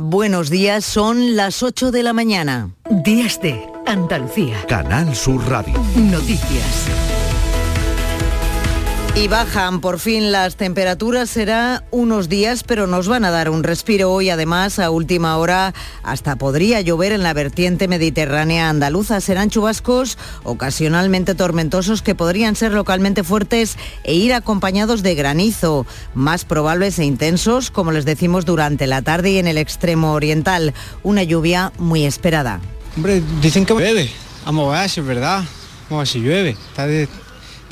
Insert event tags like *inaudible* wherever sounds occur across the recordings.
Buenos días, son las 8 de la mañana. Días de Andalucía. Canal Sur Radio. Noticias. Y bajan por fin las temperaturas, será unos días, pero nos van a dar un respiro hoy. Además, a última hora hasta podría llover en la vertiente mediterránea andaluza. Serán chubascos ocasionalmente tormentosos que podrían ser localmente fuertes e ir acompañados de granizo, más probables e intensos, como les decimos, durante la tarde y en el extremo oriental. Una lluvia muy esperada. Hombre, dicen que llueve. Vamos a ver si es verdad. Vamos a si llueve. Está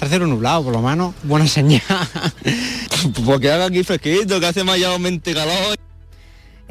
tercero nublado, por lo menos, buena señal. *laughs* Porque haga aquí fresquito, que hace mayormente calor.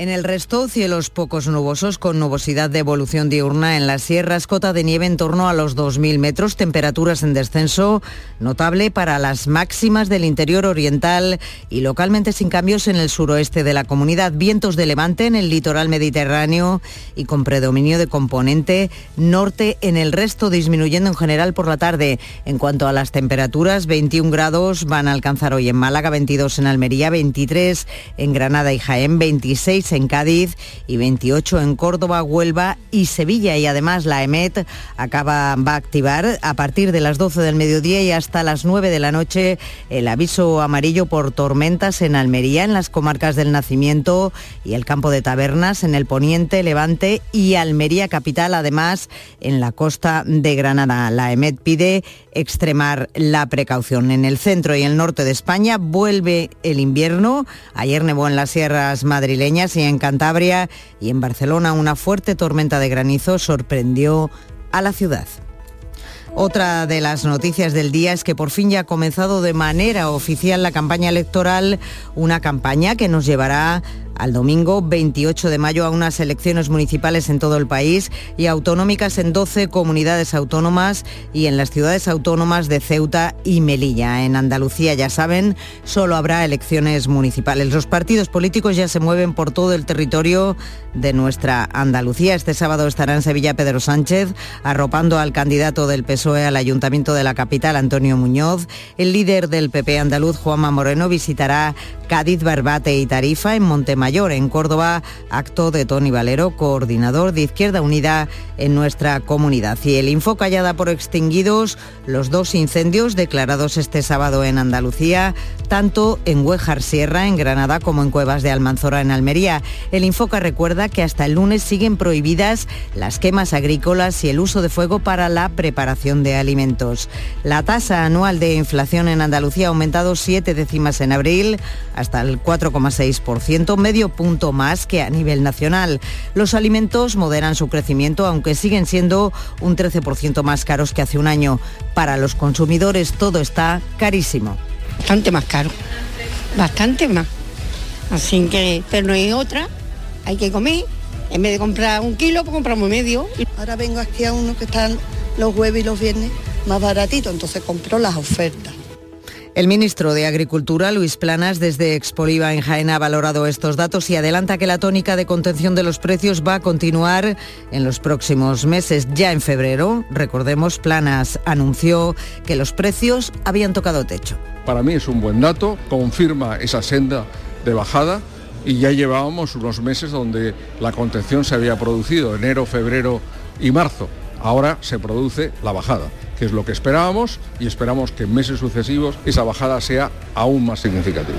En el resto, cielos pocos nubosos con nubosidad de evolución diurna en las sierras, cota de nieve en torno a los 2.000 metros, temperaturas en descenso notable para las máximas del interior oriental y localmente sin cambios en el suroeste de la comunidad, vientos de levante en el litoral mediterráneo y con predominio de componente norte en el resto, disminuyendo en general por la tarde. En cuanto a las temperaturas, 21 grados van a alcanzar hoy en Málaga, 22 en Almería, 23 en Granada y Jaén, 26 en Cádiz y 28 en Córdoba, Huelva y Sevilla. Y además la EMET acaba, va a activar a partir de las 12 del mediodía y hasta las 9 de la noche el aviso amarillo por tormentas en Almería, en las comarcas del Nacimiento y el campo de Tabernas, en el Poniente, Levante y Almería Capital, además en la costa de Granada. La EMET pide extremar la precaución. En el centro y el norte de España vuelve el invierno. Ayer nevó en las sierras madrileñas y en Cantabria y en Barcelona una fuerte tormenta de granizo sorprendió a la ciudad. Otra de las noticias del día es que por fin ya ha comenzado de manera oficial la campaña electoral, una campaña que nos llevará al domingo 28 de mayo a unas elecciones municipales en todo el país y autonómicas en 12 comunidades autónomas y en las ciudades autónomas de Ceuta y Melilla. En Andalucía, ya saben, solo habrá elecciones municipales. Los partidos políticos ya se mueven por todo el territorio de nuestra Andalucía. Este sábado estará en Sevilla Pedro Sánchez arropando al candidato del PSOE al Ayuntamiento de la capital, Antonio Muñoz. El líder del PP andaluz, Juanma Moreno, visitará Cádiz, Barbate y Tarifa en Montemayor, en Córdoba, acto de Tony Valero, coordinador de Izquierda Unida en nuestra comunidad. Y el Infoca ya da por extinguidos los dos incendios declarados este sábado en Andalucía, tanto en Huejar Sierra, en Granada, como en Cuevas de Almanzora, en Almería. El Infoca recuerda que hasta el lunes siguen prohibidas las quemas agrícolas y el uso de fuego para la preparación de alimentos. La tasa anual de inflación en Andalucía ha aumentado siete décimas en abril hasta el 4,6%, medio punto más que a nivel nacional. Los alimentos moderan su crecimiento, aunque siguen siendo un 13% más caros que hace un año. Para los consumidores todo está carísimo. Bastante más caro, bastante más. Así que, pero no hay otra, hay que comer. En vez de comprar un kilo, pues compramos medio. Ahora vengo aquí a uno que están los jueves y los viernes más baratitos, entonces compro las ofertas. El ministro de Agricultura, Luis Planas, desde Expoliva en Jaén ha valorado estos datos y adelanta que la tónica de contención de los precios va a continuar en los próximos meses. Ya en febrero, recordemos, Planas anunció que los precios habían tocado techo. Para mí es un buen dato, confirma esa senda de bajada y ya llevábamos unos meses donde la contención se había producido, enero, febrero y marzo. Ahora se produce la bajada, que es lo que esperábamos y esperamos que en meses sucesivos esa bajada sea aún más significativa.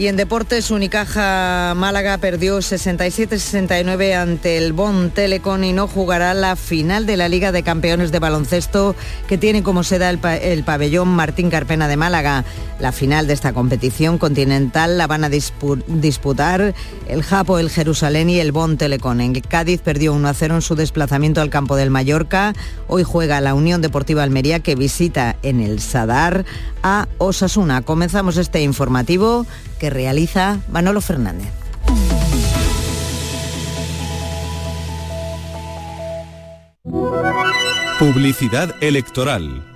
Y en deportes, Unicaja Málaga perdió 67-69 ante el Bon Telecom y no jugará la final de la Liga de Campeones de Baloncesto que tiene como sede el, pa el pabellón Martín Carpena de Málaga. La final de esta competición continental la van a dispu disputar el Japo, el Jerusalén y el Bon Telecom. En Cádiz perdió 1-0 en su desplazamiento al campo del Mallorca. Hoy juega la Unión Deportiva Almería que visita en el Sadar a Osasuna. Comenzamos este informativo que realiza Manolo Fernández. Publicidad electoral.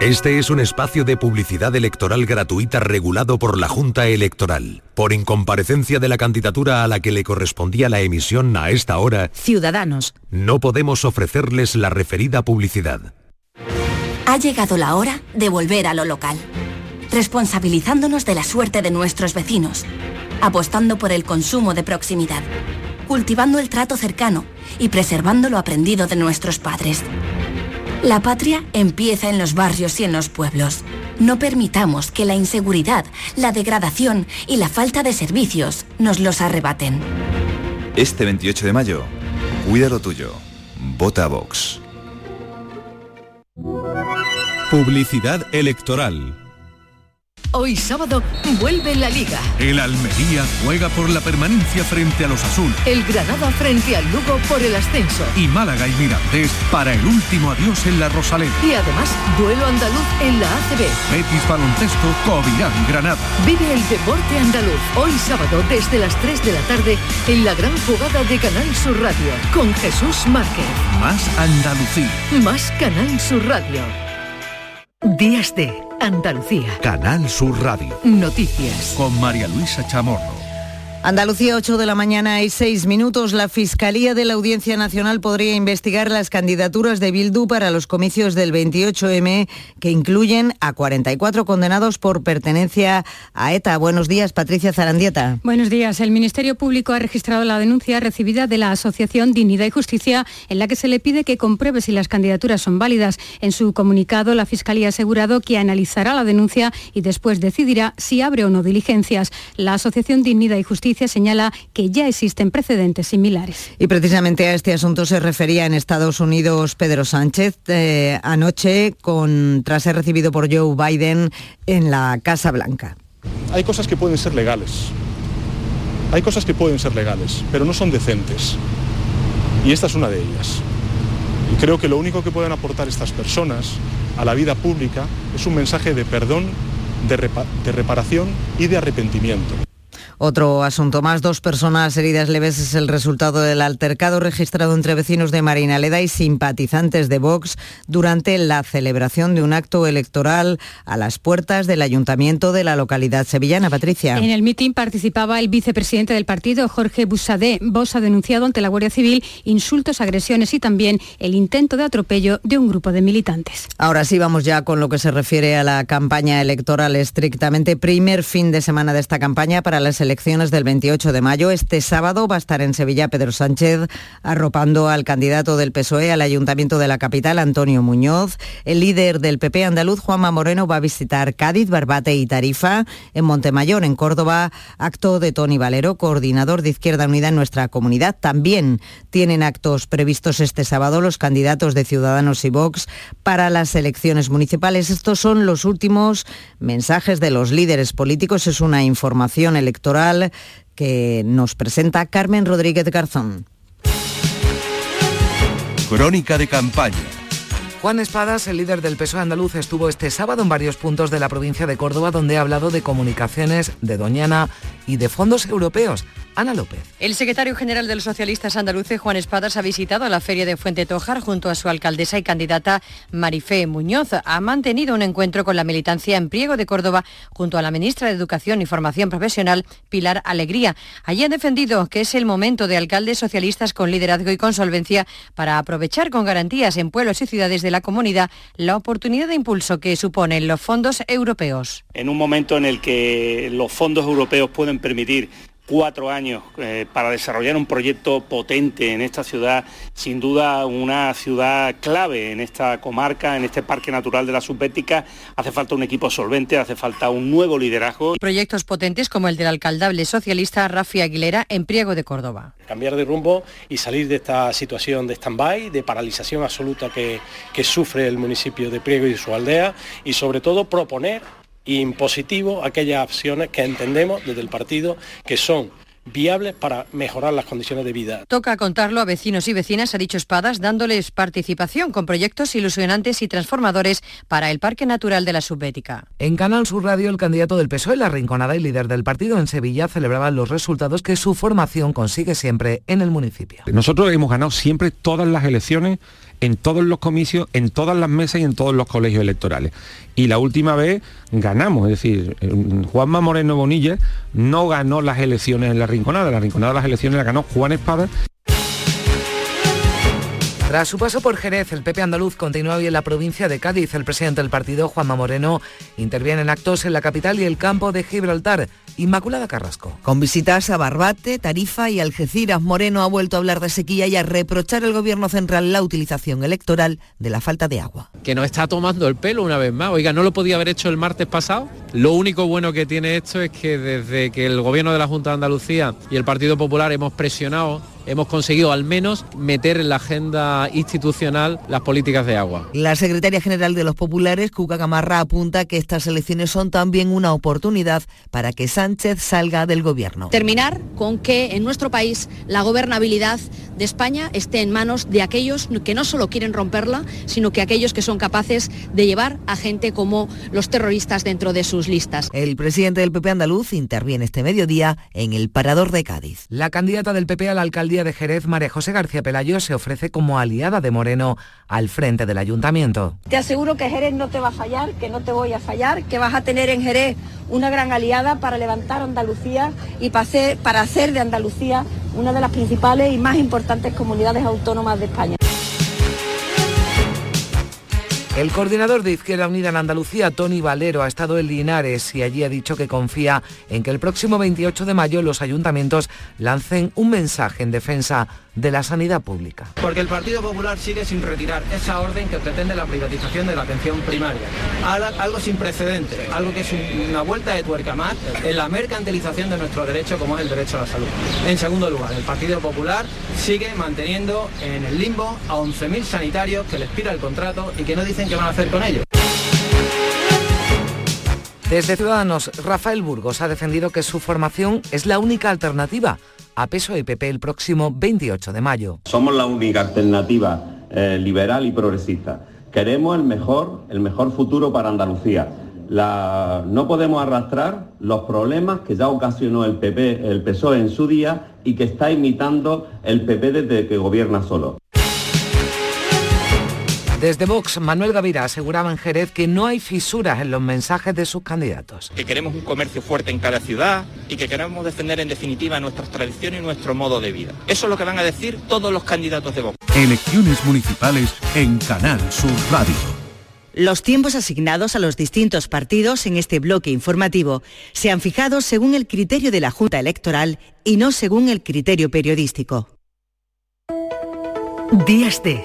Este es un espacio de publicidad electoral gratuita regulado por la Junta Electoral. Por incomparecencia de la candidatura a la que le correspondía la emisión a esta hora, Ciudadanos, no podemos ofrecerles la referida publicidad. ha llegado la hora de volver a lo local, responsabilizándonos de la suerte de nuestros vecinos, apostando por el consumo de proximidad, cultivando el trato cercano y preservando lo aprendido de nuestros padres. La patria empieza en los barrios y en los pueblos. No permitamos que la inseguridad, la degradación y la falta de servicios nos los arrebaten. Este 28 de mayo, cuida lo tuyo. Vota Vox. Publicidad electoral. Hoy sábado vuelve la Liga. El Almería juega por la permanencia frente a los Azul. El Granada frente al Lugo por el ascenso. Y Málaga y Mirandés para el último adiós en la Rosaleda. Y además, duelo andaluz en la ACB. Betis Baloncesto, Covirán Granada. Vive el deporte andaluz. Hoy sábado desde las 3 de la tarde en la gran jugada de Canal Sur Radio. Con Jesús Márquez. Más Andalucía. Más Canal Sur Radio. Días de Andalucía. Canal Sur Radio. Noticias. Con María Luisa Chamorro. Andalucía, 8 de la mañana y 6 minutos. La Fiscalía de la Audiencia Nacional podría investigar las candidaturas de Bildu para los comicios del 28M, que incluyen a 44 condenados por pertenencia a ETA. Buenos días, Patricia Zarandieta. Buenos días. El Ministerio Público ha registrado la denuncia recibida de la Asociación Dignidad y Justicia, en la que se le pide que compruebe si las candidaturas son válidas. En su comunicado, la Fiscalía ha asegurado que analizará la denuncia y después decidirá si abre o no diligencias. La Asociación Dignidad y Justicia señala que ya existen precedentes similares. Y precisamente a este asunto se refería en Estados Unidos Pedro Sánchez eh, anoche con, tras ser recibido por Joe Biden en la Casa Blanca. Hay cosas que pueden ser legales. Hay cosas que pueden ser legales, pero no son decentes. Y esta es una de ellas. Y creo que lo único que pueden aportar estas personas a la vida pública es un mensaje de perdón, de, repa de reparación y de arrepentimiento. Otro asunto más, dos personas heridas leves es el resultado del altercado registrado entre vecinos de Marinaleda y simpatizantes de Vox durante la celebración de un acto electoral a las puertas del ayuntamiento de la localidad sevillana. Patricia. En el mitin participaba el vicepresidente del partido, Jorge Busadé. Vox ha denunciado ante la Guardia Civil insultos, agresiones y también el intento de atropello de un grupo de militantes. Ahora sí vamos ya con lo que se refiere a la campaña electoral estrictamente. Primer fin de semana de esta campaña para las elecciones elecciones del 28 de mayo. Este sábado va a estar en Sevilla Pedro Sánchez arropando al candidato del PSOE al Ayuntamiento de la capital, Antonio Muñoz. El líder del PP andaluz, Juanma Moreno, va a visitar Cádiz, Barbate y Tarifa. En Montemayor, en Córdoba, acto de Tony Valero, coordinador de Izquierda Unida en nuestra comunidad. También tienen actos previstos este sábado los candidatos de Ciudadanos y Vox para las elecciones municipales. Estos son los últimos mensajes de los líderes políticos. Es una información electoral que nos presenta Carmen Rodríguez Garzón. Crónica de campaña. Juan Espadas, el líder del PSOE andaluz, estuvo este sábado en varios puntos de la provincia de Córdoba donde ha hablado de comunicaciones, de Doñana y de fondos europeos. Ana López. El secretario general de los socialistas andaluces, Juan Espadas, ha visitado la feria de Fuente Tojar junto a su alcaldesa y candidata Marifé Muñoz. Ha mantenido un encuentro con la militancia en Priego de Córdoba junto a la ministra de Educación y Formación Profesional, Pilar Alegría. Allí han defendido que es el momento de alcaldes socialistas con liderazgo y con solvencia para aprovechar con garantías en pueblos y ciudades de la comunidad la oportunidad de impulso que suponen los fondos europeos. En un momento en el que los fondos europeos pueden permitir cuatro años eh, para desarrollar un proyecto potente en esta ciudad, sin duda una ciudad clave en esta comarca, en este parque natural de la subbética. Hace falta un equipo solvente, hace falta un nuevo liderazgo. Proyectos potentes como el del alcaldable socialista Rafi Aguilera en Priego de Córdoba. Cambiar de rumbo y salir de esta situación de stand-by, de paralización absoluta que, que sufre el municipio de Priego y su aldea y sobre todo proponer impositivo aquellas acciones que entendemos desde el partido que son viables para mejorar las condiciones de vida. Toca contarlo a vecinos y vecinas, ha dicho Espadas, dándoles participación con proyectos ilusionantes y transformadores para el Parque Natural de la Subbética. En Canal Sur Radio, el candidato del PSOE, la Rinconada y líder del partido en Sevilla, celebraba los resultados que su formación consigue siempre en el municipio. Nosotros hemos ganado siempre todas las elecciones en todos los comicios, en todas las mesas y en todos los colegios electorales. Y la última vez ganamos, es decir, Juanma Moreno Bonilla no ganó las elecciones en la Rinconada, la Rinconada las elecciones la ganó Juan Espada. Tras su paso por Jerez, el PP andaluz continúa hoy en la provincia de Cádiz. El presidente del partido, Juanma Moreno, interviene en actos en la capital y el campo de Gibraltar. Inmaculada Carrasco. Con visitas a Barbate, Tarifa y Algeciras, Moreno ha vuelto a hablar de sequía y a reprochar al gobierno central la utilización electoral de la falta de agua. Que nos está tomando el pelo una vez más. Oiga, ¿no lo podía haber hecho el martes pasado? Lo único bueno que tiene esto es que desde que el gobierno de la Junta de Andalucía y el Partido Popular hemos presionado hemos conseguido al menos meter en la agenda institucional las políticas de agua. La secretaria general de los populares, Cuca Camarra, apunta que estas elecciones son también una oportunidad para que Sánchez salga del gobierno. Terminar con que en nuestro país la gobernabilidad de España esté en manos de aquellos que no solo quieren romperla, sino que aquellos que son capaces de llevar a gente como los terroristas dentro de sus listas. El presidente del PP andaluz interviene este mediodía en el Parador de Cádiz. La candidata del PP a la alcaldía de Jerez, María José García Pelayo, se ofrece como aliada de Moreno al frente del ayuntamiento. Te aseguro que Jerez no te va a fallar, que no te voy a fallar, que vas a tener en Jerez una gran aliada para levantar Andalucía y para hacer de Andalucía una de las principales y más importantes comunidades autónomas de España. El coordinador de Izquierda Unida en Andalucía, Tony Valero, ha estado en Linares y allí ha dicho que confía en que el próximo 28 de mayo los ayuntamientos lancen un mensaje en defensa de la sanidad pública. Porque el Partido Popular sigue sin retirar esa orden que pretende la privatización de la atención primaria. Algo sin precedentes, algo que es una vuelta de tuerca más en la mercantilización de nuestro derecho como es el derecho a la salud. En segundo lugar, el Partido Popular sigue manteniendo en el limbo a 11.000 sanitarios que les pira el contrato y que no dicen qué van a hacer con ellos. Desde Ciudadanos, Rafael Burgos ha defendido que su formación es la única alternativa a peso y PP el próximo 28 de mayo. Somos la única alternativa eh, liberal y progresista. Queremos el mejor, el mejor futuro para Andalucía. no podemos arrastrar los problemas que ya ocasionó el PP, el PSOE en su día y que está imitando el PP desde que gobierna solo. Desde Vox, Manuel Gavira aseguraba en Jerez que no hay fisuras en los mensajes de sus candidatos. Que queremos un comercio fuerte en cada ciudad y que queremos defender en definitiva nuestras tradiciones y nuestro modo de vida. Eso es lo que van a decir todos los candidatos de Vox. Elecciones municipales en Canal Sur Radio. Los tiempos asignados a los distintos partidos en este bloque informativo se han fijado según el criterio de la Junta Electoral y no según el criterio periodístico. Días de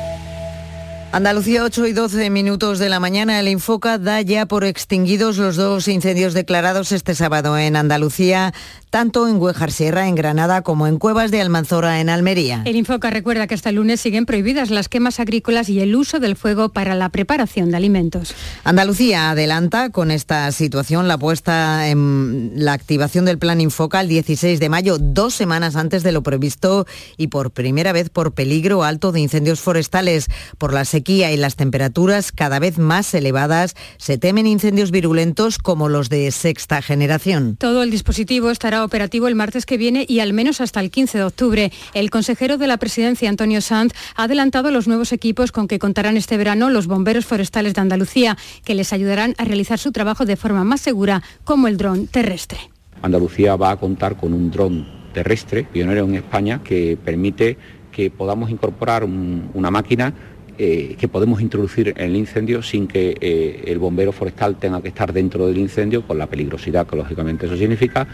Andalucía 8 y 12 minutos de la mañana. El Infoca da ya por extinguidos los dos incendios declarados este sábado en Andalucía, tanto en Huejar Sierra, en Granada, como en Cuevas de Almanzora, en Almería. El Infoca recuerda que hasta el lunes siguen prohibidas las quemas agrícolas y el uso del fuego para la preparación de alimentos. Andalucía adelanta con esta situación la puesta en la activación del plan Infoca el 16 de mayo, dos semanas antes de lo previsto y por primera vez por peligro alto de incendios forestales por y las temperaturas cada vez más elevadas, se temen incendios virulentos como los de sexta generación. Todo el dispositivo estará operativo el martes que viene y al menos hasta el 15 de octubre. El consejero de la presidencia, Antonio Sanz, ha adelantado los nuevos equipos con que contarán este verano los bomberos forestales de Andalucía, que les ayudarán a realizar su trabajo de forma más segura, como el dron terrestre. Andalucía va a contar con un dron terrestre, pionero en España, que permite que podamos incorporar una máquina eh, que podemos introducir en el incendio sin que eh, el bombero forestal tenga que estar dentro del incendio, con la peligrosidad que lógicamente eso significa.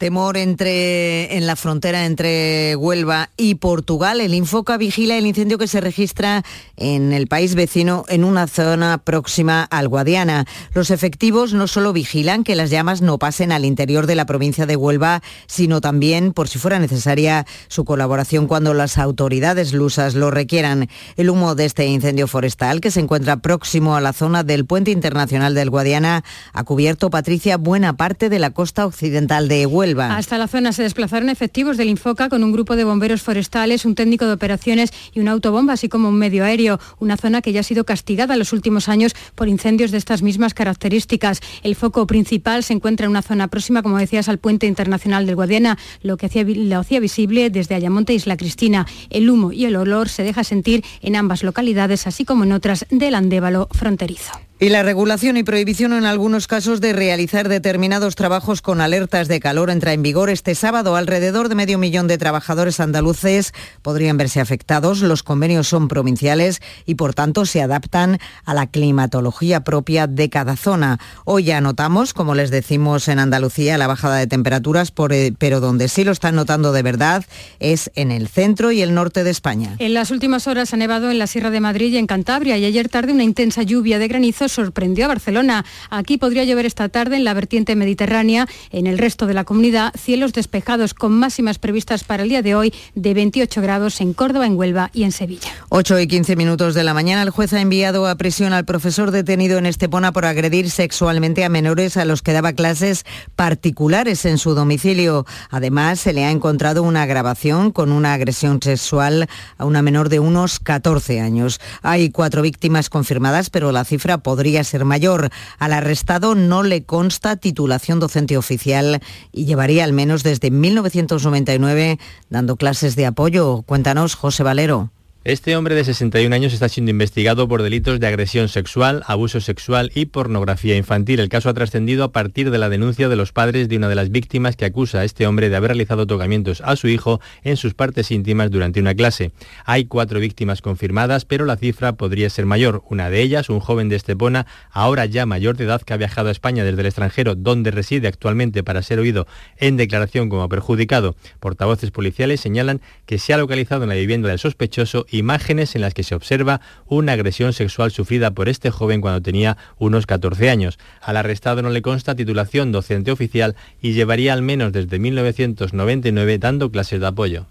Temor entre, en la frontera entre Huelva y Portugal. El Infoca vigila el incendio que se registra en el país vecino en una zona próxima al Guadiana. Los efectivos no solo vigilan que las llamas no pasen al interior de la provincia de Huelva, sino también, por si fuera necesaria, su colaboración cuando las autoridades lusas lo requieran. El humo de este incendio forestal, que se encuentra próximo a la zona del puente internacional del Guadiana, ha cubierto, Patricia, buena parte de la costa occidental de Huelva. Hasta la zona se desplazaron efectivos del Infoca con un grupo de bomberos forestales, un técnico de operaciones y una autobomba, así como un medio aéreo, una zona que ya ha sido castigada en los últimos años por incendios de estas mismas características. El foco principal se encuentra en una zona próxima, como decías, al puente internacional del Guadiana, lo que hacía, lo hacía visible desde Ayamonte e Isla Cristina. El humo y el olor se deja sentir en ambas localidades, así como en otras del Andévalo fronterizo. Y la regulación y prohibición en algunos casos de realizar determinados trabajos con alertas de calor entra en vigor este sábado. Alrededor de medio millón de trabajadores andaluces podrían verse afectados. Los convenios son provinciales y por tanto se adaptan a la climatología propia de cada zona. Hoy ya notamos, como les decimos en Andalucía, la bajada de temperaturas, eh, pero donde sí lo están notando de verdad es en el centro y el norte de España. En las últimas horas ha nevado en la Sierra de Madrid y en Cantabria y ayer tarde una intensa lluvia de granizo sorprendió a Barcelona. Aquí podría llover esta tarde en la vertiente mediterránea. En el resto de la comunidad, cielos despejados con máximas previstas para el día de hoy de 28 grados en Córdoba, en Huelva y en Sevilla. 8 y 15 minutos de la mañana, el juez ha enviado a prisión al profesor detenido en Estepona por agredir sexualmente a menores a los que daba clases particulares en su domicilio. Además, se le ha encontrado una grabación con una agresión sexual a una menor de unos 14 años. Hay cuatro víctimas confirmadas, pero la cifra podría podría ser mayor. Al arrestado no le consta titulación docente oficial y llevaría al menos desde 1999 dando clases de apoyo. Cuéntanos, José Valero. Este hombre de 61 años está siendo investigado por delitos de agresión sexual, abuso sexual y pornografía infantil. El caso ha trascendido a partir de la denuncia de los padres de una de las víctimas que acusa a este hombre de haber realizado tocamientos a su hijo en sus partes íntimas durante una clase. Hay cuatro víctimas confirmadas, pero la cifra podría ser mayor. Una de ellas, un joven de Estepona, ahora ya mayor de edad que ha viajado a España desde el extranjero, donde reside actualmente para ser oído en declaración como perjudicado. Portavoces policiales señalan que se ha localizado en la vivienda del sospechoso imágenes en las que se observa una agresión sexual sufrida por este joven cuando tenía unos 14 años. Al arrestado no le consta titulación docente oficial y llevaría al menos desde 1999 dando clases de apoyo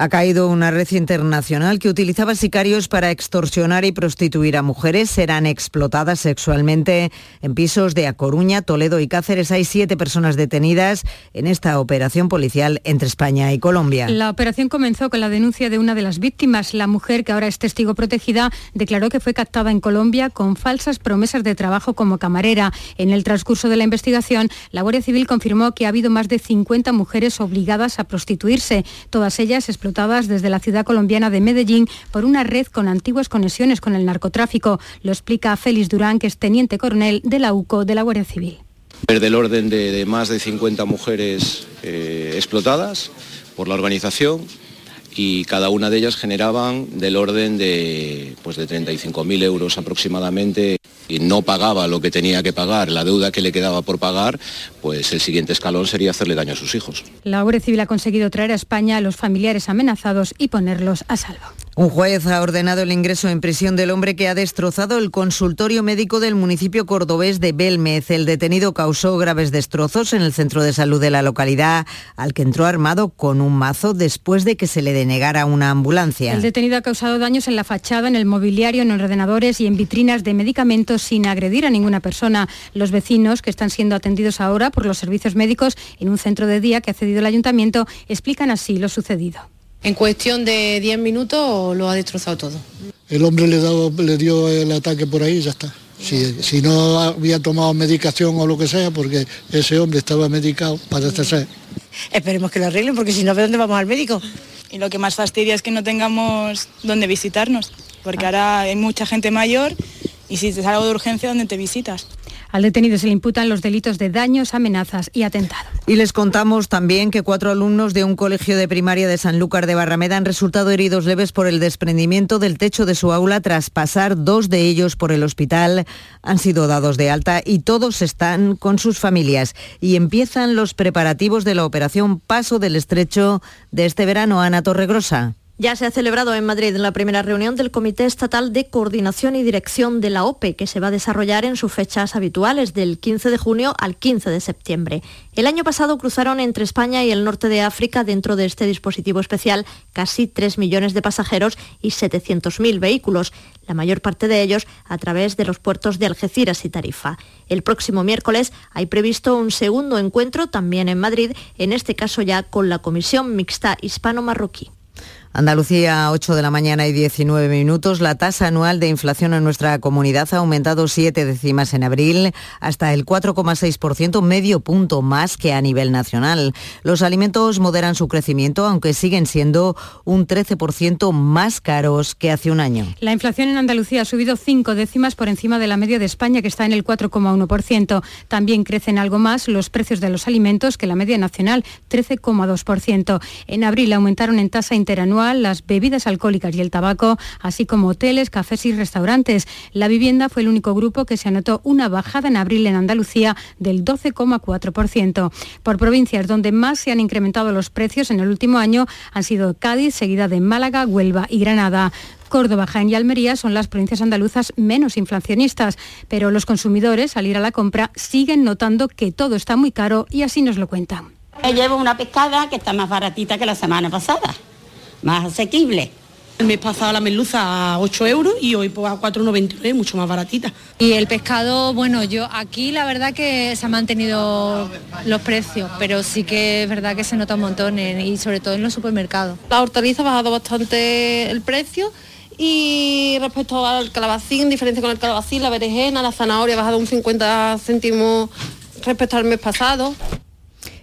ha caído una red internacional que utilizaba sicarios para extorsionar y prostituir a mujeres. Serán explotadas sexualmente en pisos de A Coruña, Toledo y Cáceres. Hay siete personas detenidas en esta operación policial entre España y Colombia. La operación comenzó con la denuncia de una de las víctimas. La mujer, que ahora es testigo protegida, declaró que fue captada en Colombia con falsas promesas de trabajo como camarera. En el transcurso de la investigación, la Guardia Civil confirmó que ha habido más de 50 mujeres obligadas a prostituirse, todas ellas explotadas desde la ciudad colombiana de Medellín por una red con antiguas conexiones con el narcotráfico. Lo explica Félix Durán, que es teniente coronel de la UCO de la Guardia Civil. Del orden de, más de 50 mujeres eh, explotadas por la organización y cada una de ellas generaban del orden de, pues de 35.000 euros aproximadamente y no pagaba lo que tenía que pagar, la deuda que le quedaba por pagar, pues el siguiente escalón sería hacerle daño a sus hijos. La Guardia Civil ha conseguido traer a España a los familiares amenazados y ponerlos a salvo. Un juez ha ordenado el ingreso en prisión del hombre que ha destrozado el consultorio médico del municipio cordobés de Belmez. El detenido causó graves destrozos en el centro de salud de la localidad, al que entró armado con un mazo después de que se le denegara una ambulancia. El detenido ha causado daños en la fachada, en el mobiliario, en ordenadores y en vitrinas de medicamentos sin agredir a ninguna persona. Los vecinos, que están siendo atendidos ahora por los servicios médicos en un centro de día que ha cedido el ayuntamiento, explican así lo sucedido. En cuestión de 10 minutos lo ha destrozado todo. El hombre le, le dio el ataque por ahí y ya está. Si, no había tomado medicación o lo que sea, porque ese hombre estaba medicado para ser. Esperemos que lo arreglen, porque si no, ¿de dónde vamos al médico? Y lo que más fastidia es que no tengamos dónde visitarnos, porque ahora hay mucha gente mayor y si te algo de urgencia, ¿dónde te visitas? Al detenido se le imputan los delitos de daños, amenazas y atentado. Y les contamos también que cuatro alumnos de un colegio de primaria de Sanlúcar de Barrameda han resultado heridos leves por el desprendimiento del techo de su aula tras pasar dos de ellos por el hospital. Han sido dados de alta y todos están con sus familias. Y empiezan los preparativos de la operación Paso del Estrecho de este verano. Ana Torregrosa. Ya se ha celebrado en Madrid la primera reunión del Comité Estatal de Coordinación y Dirección de la OPE, que se va a desarrollar en sus fechas habituales, del 15 de junio al 15 de septiembre. El año pasado cruzaron entre España y el norte de África, dentro de este dispositivo especial, casi 3 millones de pasajeros y 700.000 vehículos, la mayor parte de ellos a través de los puertos de Algeciras y Tarifa. El próximo miércoles hay previsto un segundo encuentro, también en Madrid, en este caso ya con la Comisión Mixta Hispano-Marroquí. Andalucía, 8 de la mañana y 19 minutos. La tasa anual de inflación en nuestra comunidad ha aumentado 7 décimas en abril hasta el 4,6%, medio punto más que a nivel nacional. Los alimentos moderan su crecimiento, aunque siguen siendo un 13% más caros que hace un año. La inflación en Andalucía ha subido 5 décimas por encima de la media de España, que está en el 4,1%. También crecen algo más los precios de los alimentos que la media nacional, 13,2%. En abril aumentaron en tasa interanual las bebidas alcohólicas y el tabaco, así como hoteles, cafés y restaurantes. La vivienda fue el único grupo que se anotó una bajada en abril en Andalucía del 12,4%. Por provincias donde más se han incrementado los precios en el último año han sido Cádiz, seguida de Málaga, Huelva y Granada. Córdoba, Jaén y Almería son las provincias andaluzas menos inflacionistas, pero los consumidores al ir a la compra siguen notando que todo está muy caro y así nos lo cuentan. Llevo una pescada que está más baratita que la semana pasada más asequible. El mes pasado la merluza a 8 euros y hoy pues, a 4,99, mucho más baratita. Y el pescado, bueno, yo aquí la verdad que se han mantenido los precios, pero sí que es verdad que se nota un montón y sobre todo en los supermercados. La hortaliza ha bajado bastante el precio y respecto al calabacín, diferencia con el calabacín, la berenjena, la zanahoria ha bajado un 50 céntimos respecto al mes pasado.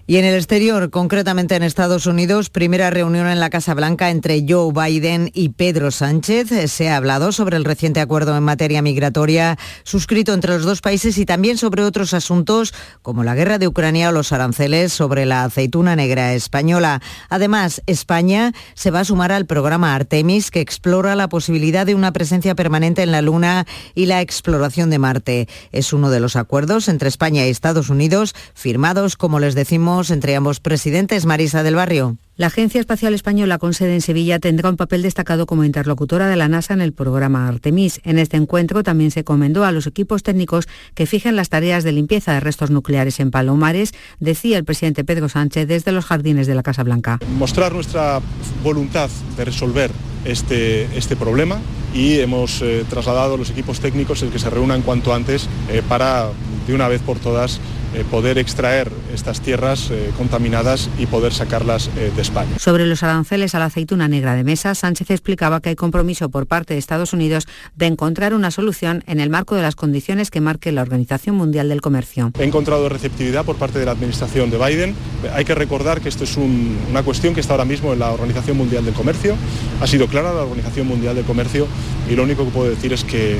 Y en el exterior, concretamente en Estados Unidos, primera reunión en la Casa Blanca entre Joe Biden y Pedro Sánchez. Se ha hablado sobre el reciente acuerdo en materia migratoria suscrito entre los dos países y también sobre otros asuntos como la guerra de Ucrania o los aranceles sobre la aceituna negra española. Además, España se va a sumar al programa Artemis que explora la posibilidad de una presencia permanente en la Luna y la exploración de Marte. Es uno de los acuerdos entre España y Estados Unidos firmados, como les decimos, entre ambos presidentes. Marisa del Barrio. La Agencia Espacial Española con sede en Sevilla tendrá un papel destacado como interlocutora de la NASA en el programa Artemis. En este encuentro también se comendó a los equipos técnicos que fijen las tareas de limpieza de restos nucleares en Palomares, decía el presidente Pedro Sánchez desde los jardines de la Casa Blanca. Mostrar nuestra voluntad de resolver este, este problema y hemos eh, trasladado a los equipos técnicos el que se reúnan cuanto antes eh, para de una vez por todas eh, poder extraer estas tierras contaminadas y poder sacarlas de España. Sobre los aranceles a la aceituna negra de mesa, Sánchez explicaba que hay compromiso por parte de Estados Unidos de encontrar una solución en el marco de las condiciones que marque la Organización Mundial del Comercio. He encontrado receptividad por parte de la administración de Biden. Hay que recordar que esto es una cuestión que está ahora mismo en la Organización Mundial del Comercio. Ha sido clara la Organización Mundial del Comercio y lo único que puedo decir es que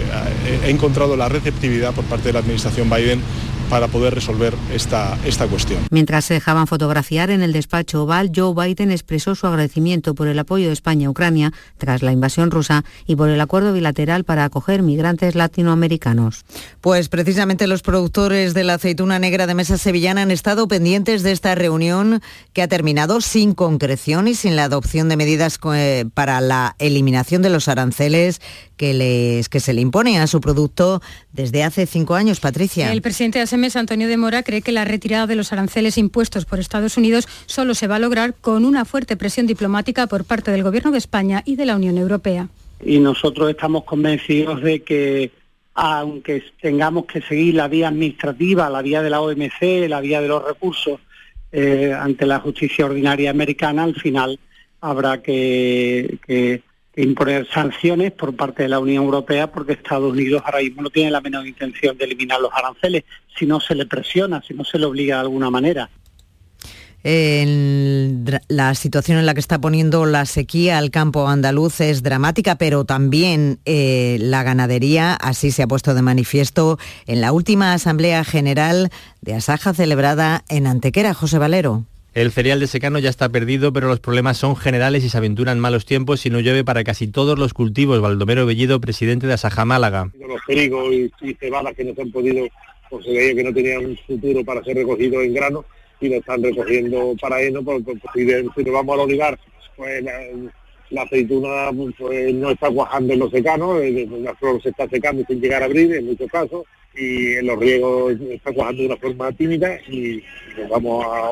he encontrado la receptividad por parte de la administración Biden para poder resolver esta, esta cuestión. Mientras se dejaban fotografiar en el despacho oval, Joe Biden expresó su agradecimiento por el apoyo de España a Ucrania tras la invasión rusa y por el acuerdo bilateral para acoger migrantes latinoamericanos. Pues precisamente los productores de la aceituna negra de mesa sevillana han estado pendientes de esta reunión que ha terminado sin concreción y sin la adopción de medidas eh, para la eliminación de los aranceles que, les, que se le impone a su producto desde hace cinco años. Patricia. El presidente de ASEMES, Antonio de Mora, cree que la retirada de los aranceles impuestos por Estados Unidos solo se va a lograr con una fuerte presión diplomática por parte del Gobierno de España y de la Unión Europea. Y nosotros estamos convencidos de que aunque tengamos que seguir la vía administrativa, la vía de la OMC, la vía de los recursos eh, ante la justicia ordinaria americana, al final habrá que imponer sanciones por parte de la Unión Europea porque Estados Unidos ahora mismo no tiene la menor intención de eliminar los aranceles si no se le presiona, si no se le obliga de alguna manera. la situación en la que está poniendo la sequía al campo andaluz es dramática, pero también eh, la ganadería, así se ha puesto de manifiesto en la última Asamblea General de Asaja celebrada en Antequera. José Valero. El cereal de secano ya está perdido, pero los problemas son generales y se aventuran malos tiempos y no llueve para casi todos los cultivos. Baldomero Bellido, presidente de Asaja Málaga. Los trigos y, cebadas que no se han podido, pues se veía que no tenían un futuro para ser recogidos en grano y lo están recogiendo para heno, porque si, nos vamos al olivar, pues la, aceituna pues, no está cuajando en los secanos, eh, la flor se está secando sin llegar a abrir en muchos casos y en los riegos está cuajando de una forma tímida y nos vamos a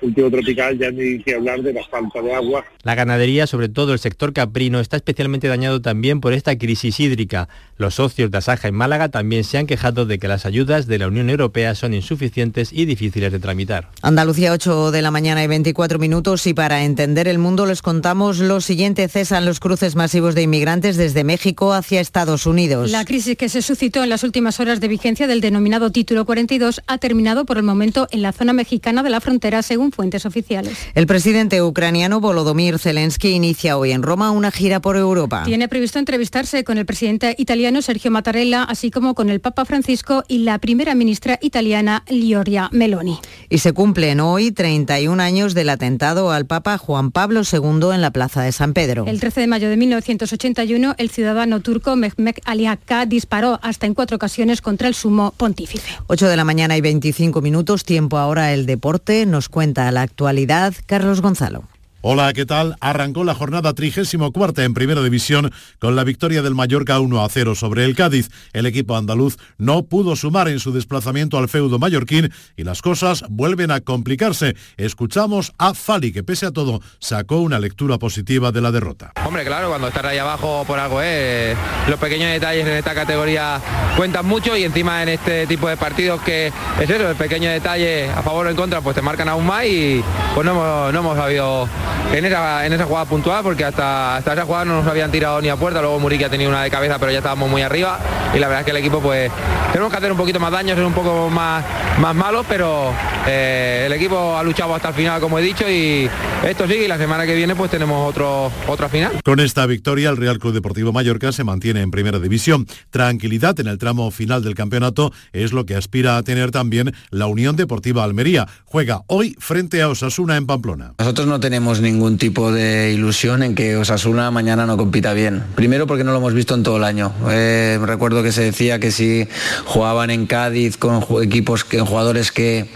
cultivo tropical ya ni que hablar de la falta de agua. La ganadería, sobre todo el sector caprino, está especialmente dañado también por esta crisis hídrica. Los socios de Asaja en Málaga también se han quejado de que las ayudas de la Unión Europea son insuficientes y difíciles de tramitar. Andalucía 8 de la mañana y 24 minutos y para entender el mundo les contamos lo siguiente. Cesan los cruces masivos de inmigrantes desde México hacia Estados Unidos. La crisis que se suscitó en las últimas horas de vigencia del denominado Título 42 ha terminado por el momento en la zona mexicana de la frontera, según fuentes oficiales. El presidente ucraniano Volodymyr Zelensky inicia hoy en Roma una gira por Europa. Tiene previsto entrevistarse con el presidente italiano Sergio Mattarella, así como con el Papa Francisco y la primera ministra italiana Giorgia Meloni. Y se cumplen hoy 31 años del atentado al Papa Juan Pablo II en la Plaza de San Pedro. El 13 de mayo de 1981, el ciudadano turco Mehmet Ali Hakka disparó hasta en cuatro ocasiones contra el sumo pontífice. 8 de la mañana y 25 minutos, tiempo ahora el deporte, nos cuenta la actualidad Carlos Gonzalo. Hola, ¿qué tal? Arrancó la jornada 34 en Primera División con la victoria del Mallorca 1 a 0 sobre el Cádiz. El equipo andaluz no pudo sumar en su desplazamiento al feudo mallorquín y las cosas vuelven a complicarse. Escuchamos a Fali, que pese a todo sacó una lectura positiva de la derrota. Hombre, claro, cuando estás ahí abajo por algo es. Los pequeños detalles en esta categoría cuentan mucho y encima en este tipo de partidos que es eso, el pequeño detalle a favor o en contra, pues te marcan aún más y pues no hemos, no hemos sabido en esa, en esa jugada puntual porque hasta, hasta esa jugada no nos habían tirado ni a puerta, luego Muriqui ha tenido una de cabeza pero ya estábamos muy arriba y la verdad es que el equipo pues tenemos que hacer un poquito más daño, ser un poco más, más malos, pero eh, el equipo ha luchado hasta el final como he dicho y esto sigue y la semana que viene pues tenemos otro, otra final. Con esta victoria el Real Club Deportivo Mallorca se mantiene en primera división. Tranquilidad en el tramo final del campeonato es lo que aspira a tener también la Unión Deportiva Almería. Juega hoy frente a Osasuna en Pamplona. Nosotros no tenemos ningún tipo de ilusión en que Osasuna mañana no compita bien. Primero porque no lo hemos visto en todo el año. Eh, recuerdo que se decía que si jugaban en Cádiz con equipos, que jugadores que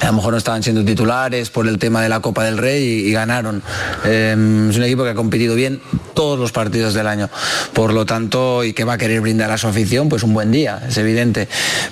a lo mejor no estaban siendo titulares por el tema de la Copa del Rey y, ganaron. Eh, es un equipo que ha competido bien todos los partidos del año. Por lo tanto, y que va a querer brindar a su afición, pues un buen día, es evidente.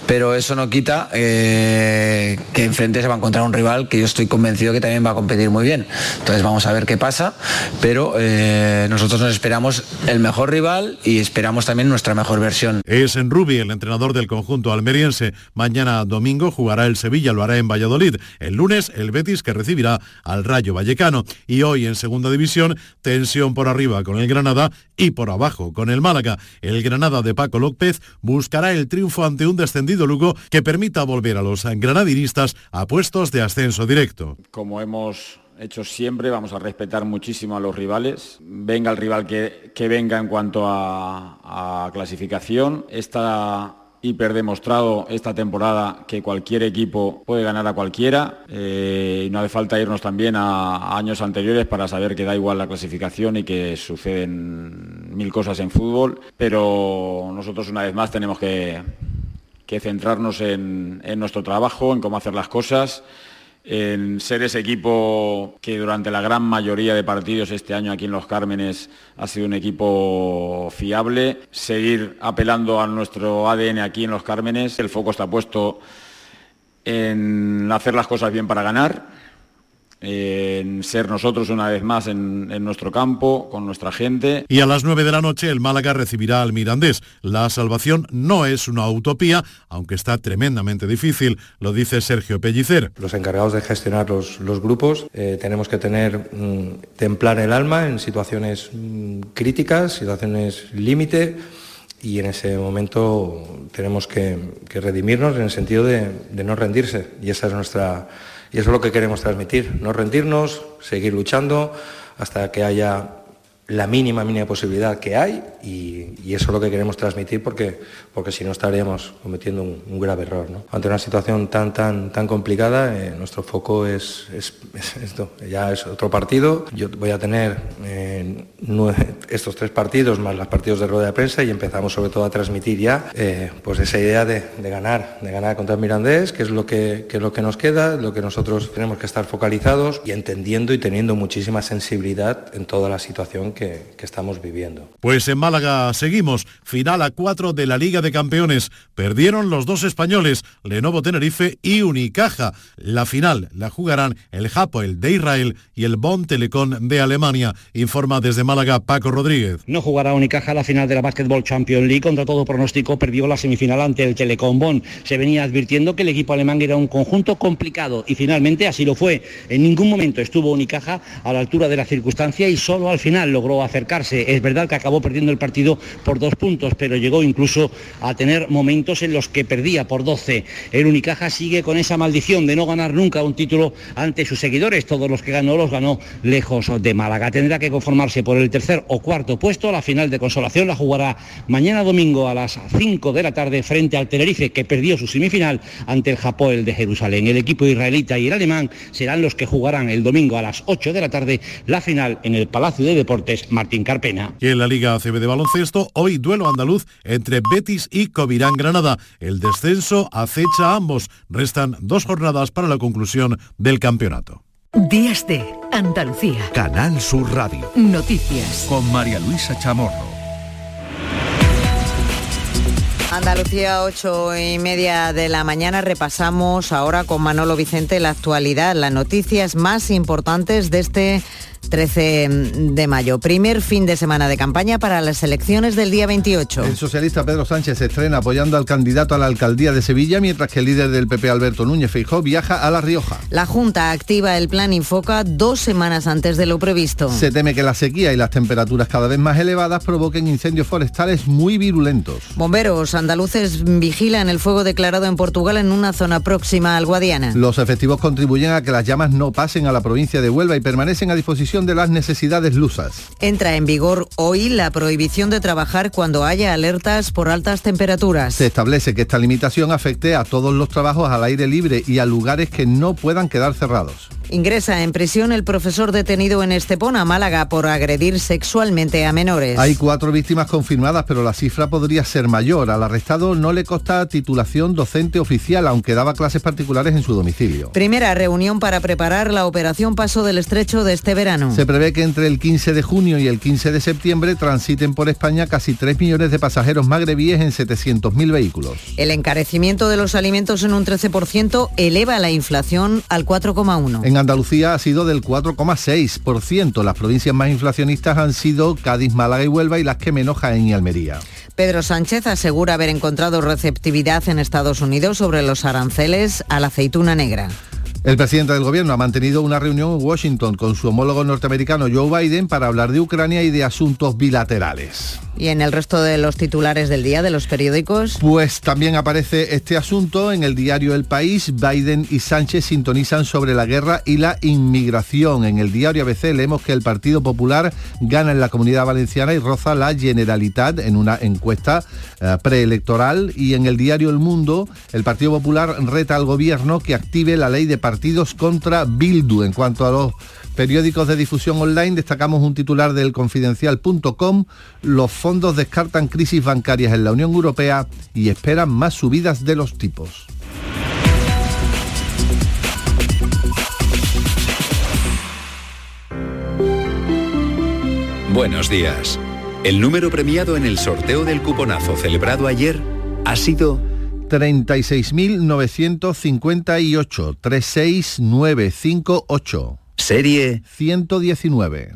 Pero eso no quita eh, que enfrente se va a encontrar un rival que yo estoy convencido que también va a competir muy bien. Entonces vamos a ver qué pasa, pero eh, nosotros nos esperamos el mejor rival y esperamos también nuestra mejor versión. Es en Rubi, el entrenador del conjunto almeriense. Mañana domingo jugará el Sevilla, lo hará en Valladolid. El lunes el Betis que recibirá al Rayo Vallecano. Y hoy en segunda división, tensión por arriba con el Granada y por abajo con el Málaga. El Granada de Paco López buscará el triunfo ante un descendido Lugo que permita volver a los granadinistas a puestos de ascenso directo. Como hemos hecho siempre, vamos a respetar muchísimo a los rivales, venga el rival que, venga en cuanto a, a clasificación. Esta hiper demostrado esta temporada que cualquier equipo puede ganar a cualquiera. Eh, y no hace falta irnos también a, años anteriores para saber que da igual la clasificación y que suceden mil cosas en fútbol, pero nosotros una vez más tenemos que, centrarnos en, en nuestro trabajo, en cómo hacer las cosas en ser ese equipo que durante la gran mayoría de partidos este año aquí en Los Cármenes ha sido un equipo fiable, seguir apelando a nuestro ADN aquí en Los Cármenes, el foco está puesto en hacer las cosas bien para ganar, en ser nosotros una vez más en, en, nuestro campo, con nuestra gente. Y a las 9 de la noche el Málaga recibirá al Mirandés. La salvación no es una utopía, aunque está tremendamente difícil, lo dice Sergio Pellicer. Los encargados de gestionar los, los grupos eh, tenemos que tener, mmm, templar el alma en situaciones mmm, críticas, situaciones límite y en ese momento tenemos que, redimirnos en el sentido de, de no rendirse. Y esa es nuestra y eso es lo que queremos transmitir, no rendirnos, seguir luchando hasta que haya la mínima, mínima posibilidad que hay y, eso es lo que queremos transmitir porque, porque si no estaríamos cometiendo un, grave error. Ante una situación tan, tan, tan complicada, eh, nuestro foco es, es, es, esto, ya es otro partido. Yo voy a tener eh, nueve, estos tres partidos más los partidos de rueda de prensa y empezamos sobre todo a transmitir ya eh, pues esa idea de, de, ganar, de ganar contra el Mirandés, que es lo que, que es lo que nos queda, lo que nosotros tenemos que estar focalizados y entendiendo y teniendo muchísima sensibilidad en toda la situación que, que estamos viviendo. Pues en Málaga seguimos, final a 4 de la Liga de Campeones. Perdieron los dos españoles, Lenovo Tenerife y Unicaja. La final la jugarán el el de Israel y el Bonn Telecom de Alemania. Informa desde Málaga Paco Rodríguez. No jugará Unicaja la final de la Basketball Champions League. Contra todo pronóstico perdió la semifinal ante el Telecom Bonn. Se venía advirtiendo que el equipo alemán era un conjunto complicado y finalmente así lo fue. En ningún momento estuvo Unicaja a la altura de la circunstancia y solo al final logró acercarse. Es verdad que acabó perdiendo el partido por dos puntos, pero llegó incluso a tener momentos en los que perdía por 12. El Unicaja sigue con esa maldición de no ganar nunca un título ante sus seguidores. Todos los que ganó los ganó lejos de Málaga. Tendrá que conformarse por el tercer o cuarto puesto. La final de consolación la jugará mañana domingo a las 5 de la tarde frente al Tenerife, que perdió su semifinal ante el Japón de Jerusalén. El equipo israelita y el alemán serán los que jugarán el domingo a las 8 de la tarde la final en el Palacio de Deportes Martín Carpena. Y en la Liga ACB de baloncesto, hoy duelo andaluz entre Betis y Covirán Granada. El descenso acecha a ambos. Restan dos jornadas para la conclusión del campeonato. Días de Andalucía. Canal Sur Radio. Noticias. Con María Luisa Chamorro. Andalucía, ocho y media de la mañana. Repasamos ahora con Manolo Vicente la actualidad, las noticias más importantes de este 13 de mayo. Primer fin de semana de campaña para las elecciones del día 28. El socialista Pedro Sánchez se estrena apoyando al candidato a la alcaldía de Sevilla, mientras que el líder del PP, Alberto Núñez Feijó, viaja a La Rioja. La Junta activa el plan Infoca dos semanas antes de lo previsto. Se teme que la sequía y las temperaturas cada vez más elevadas provoquen incendios forestales muy virulentos. Bomberos andaluces vigilan el fuego declarado en Portugal en una zona próxima al Guadiana. Los efectivos contribuyen a que las llamas no pasen a la provincia de Huelva y permanecen a disposición de las necesidades lusas. Entra en vigor hoy la prohibición de trabajar cuando haya alertas por altas temperaturas. Se establece que esta limitación afecte a todos los trabajos al aire libre y a lugares que no puedan quedar cerrados. Ingresa en prisión el profesor detenido en Estepona, Málaga, por agredir sexualmente a menores. Hay cuatro víctimas confirmadas, pero la cifra podría ser mayor. Al arrestado no le consta titulación docente oficial, aunque daba clases particulares en su domicilio. Primera reunión para preparar la operación Paso del Estrecho de este verano. Se prevé que entre el 15 de junio y el 15 de septiembre transiten por España casi 3 millones de pasajeros magrebíes en 700.000 vehículos. El encarecimiento de los alimentos en un 13% eleva la inflación al 4,1%. En Andalucía ha sido del 4,6%. Las provincias más inflacionistas han sido Cádiz, Málaga y Huelva y las que menos Jaén y Almería. Pedro Sánchez asegura haber encontrado receptividad en Estados Unidos sobre los aranceles a la aceituna negra. El presidente del gobierno ha mantenido una reunión en Washington con su homólogo norteamericano Joe Biden para hablar de Ucrania y de asuntos bilaterales. ¿Y en el resto de los titulares del día de los periódicos? Pues también aparece este asunto en el diario El País. Biden y Sánchez sintonizan sobre la guerra y la inmigración. En el diario ABC leemos que el Partido Popular gana en la comunidad valenciana y roza la Generalitat en una encuesta eh, preelectoral. Y en el diario El Mundo, el Partido Popular reta al gobierno que active la ley de partidos contra Bildu. En cuanto a los periódicos de difusión online, destacamos un titular del confidencial.com. Los fondos descartan crisis bancarias en la Unión Europea y esperan más subidas de los tipos. Buenos días. El número premiado en el sorteo del cuponazo celebrado ayer ha sido 36.958 36958. Serie 119.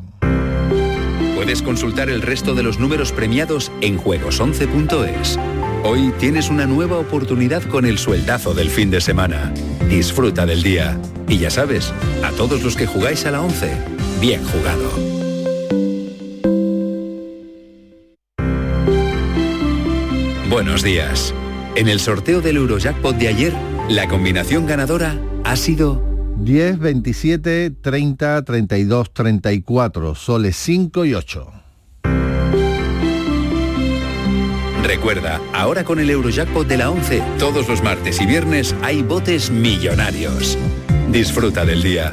Puedes consultar el resto de los números premiados en juegos11.es. Hoy tienes una nueva oportunidad con el sueldazo del fin de semana. Disfruta del día. Y ya sabes, a todos los que jugáis a la 11, bien jugado. Buenos días. En el sorteo del Eurojackpot de ayer, la combinación ganadora ha sido 10, 27, 30, 32, 34, soles 5 y 8. Recuerda, ahora con el Eurojackpot de la 11, todos los martes y viernes hay botes millonarios. Disfruta del día.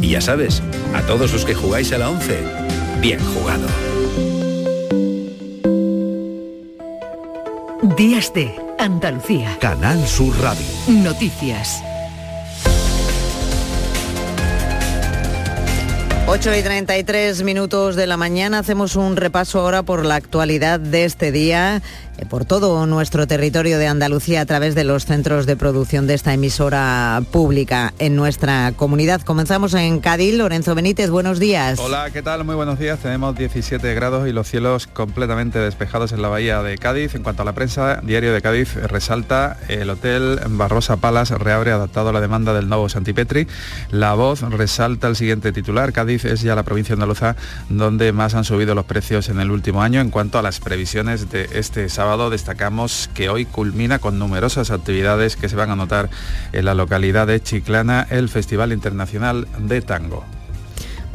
Y ya sabes, a todos los que jugáis a la 11, bien jugado. Días de Andalucía. Canal Sur Radio. Noticias. 8 y 33 minutos de la mañana hacemos un repaso ahora por la actualidad de este día, eh, por todo nuestro territorio de Andalucía a través de los centros de producción de esta emisora pública en nuestra comunidad. Comenzamos en Cádiz. Lorenzo Benítez, buenos días. Hola, ¿qué tal? Muy buenos días. Tenemos 17 grados y los cielos completamente despejados en la bahía de Cádiz. En cuanto a la prensa, Diario de Cádiz resalta el hotel Barrosa Palas reabre adaptado a la demanda del nuevo Santipetri. La voz resalta el siguiente titular. Cádiz es ya la provincia andaluza donde más han subido los precios en el último año. En cuanto a las previsiones de este sábado, destacamos que hoy culmina con numerosas actividades que se van a notar en la localidad de Chiclana el Festival Internacional de Tango.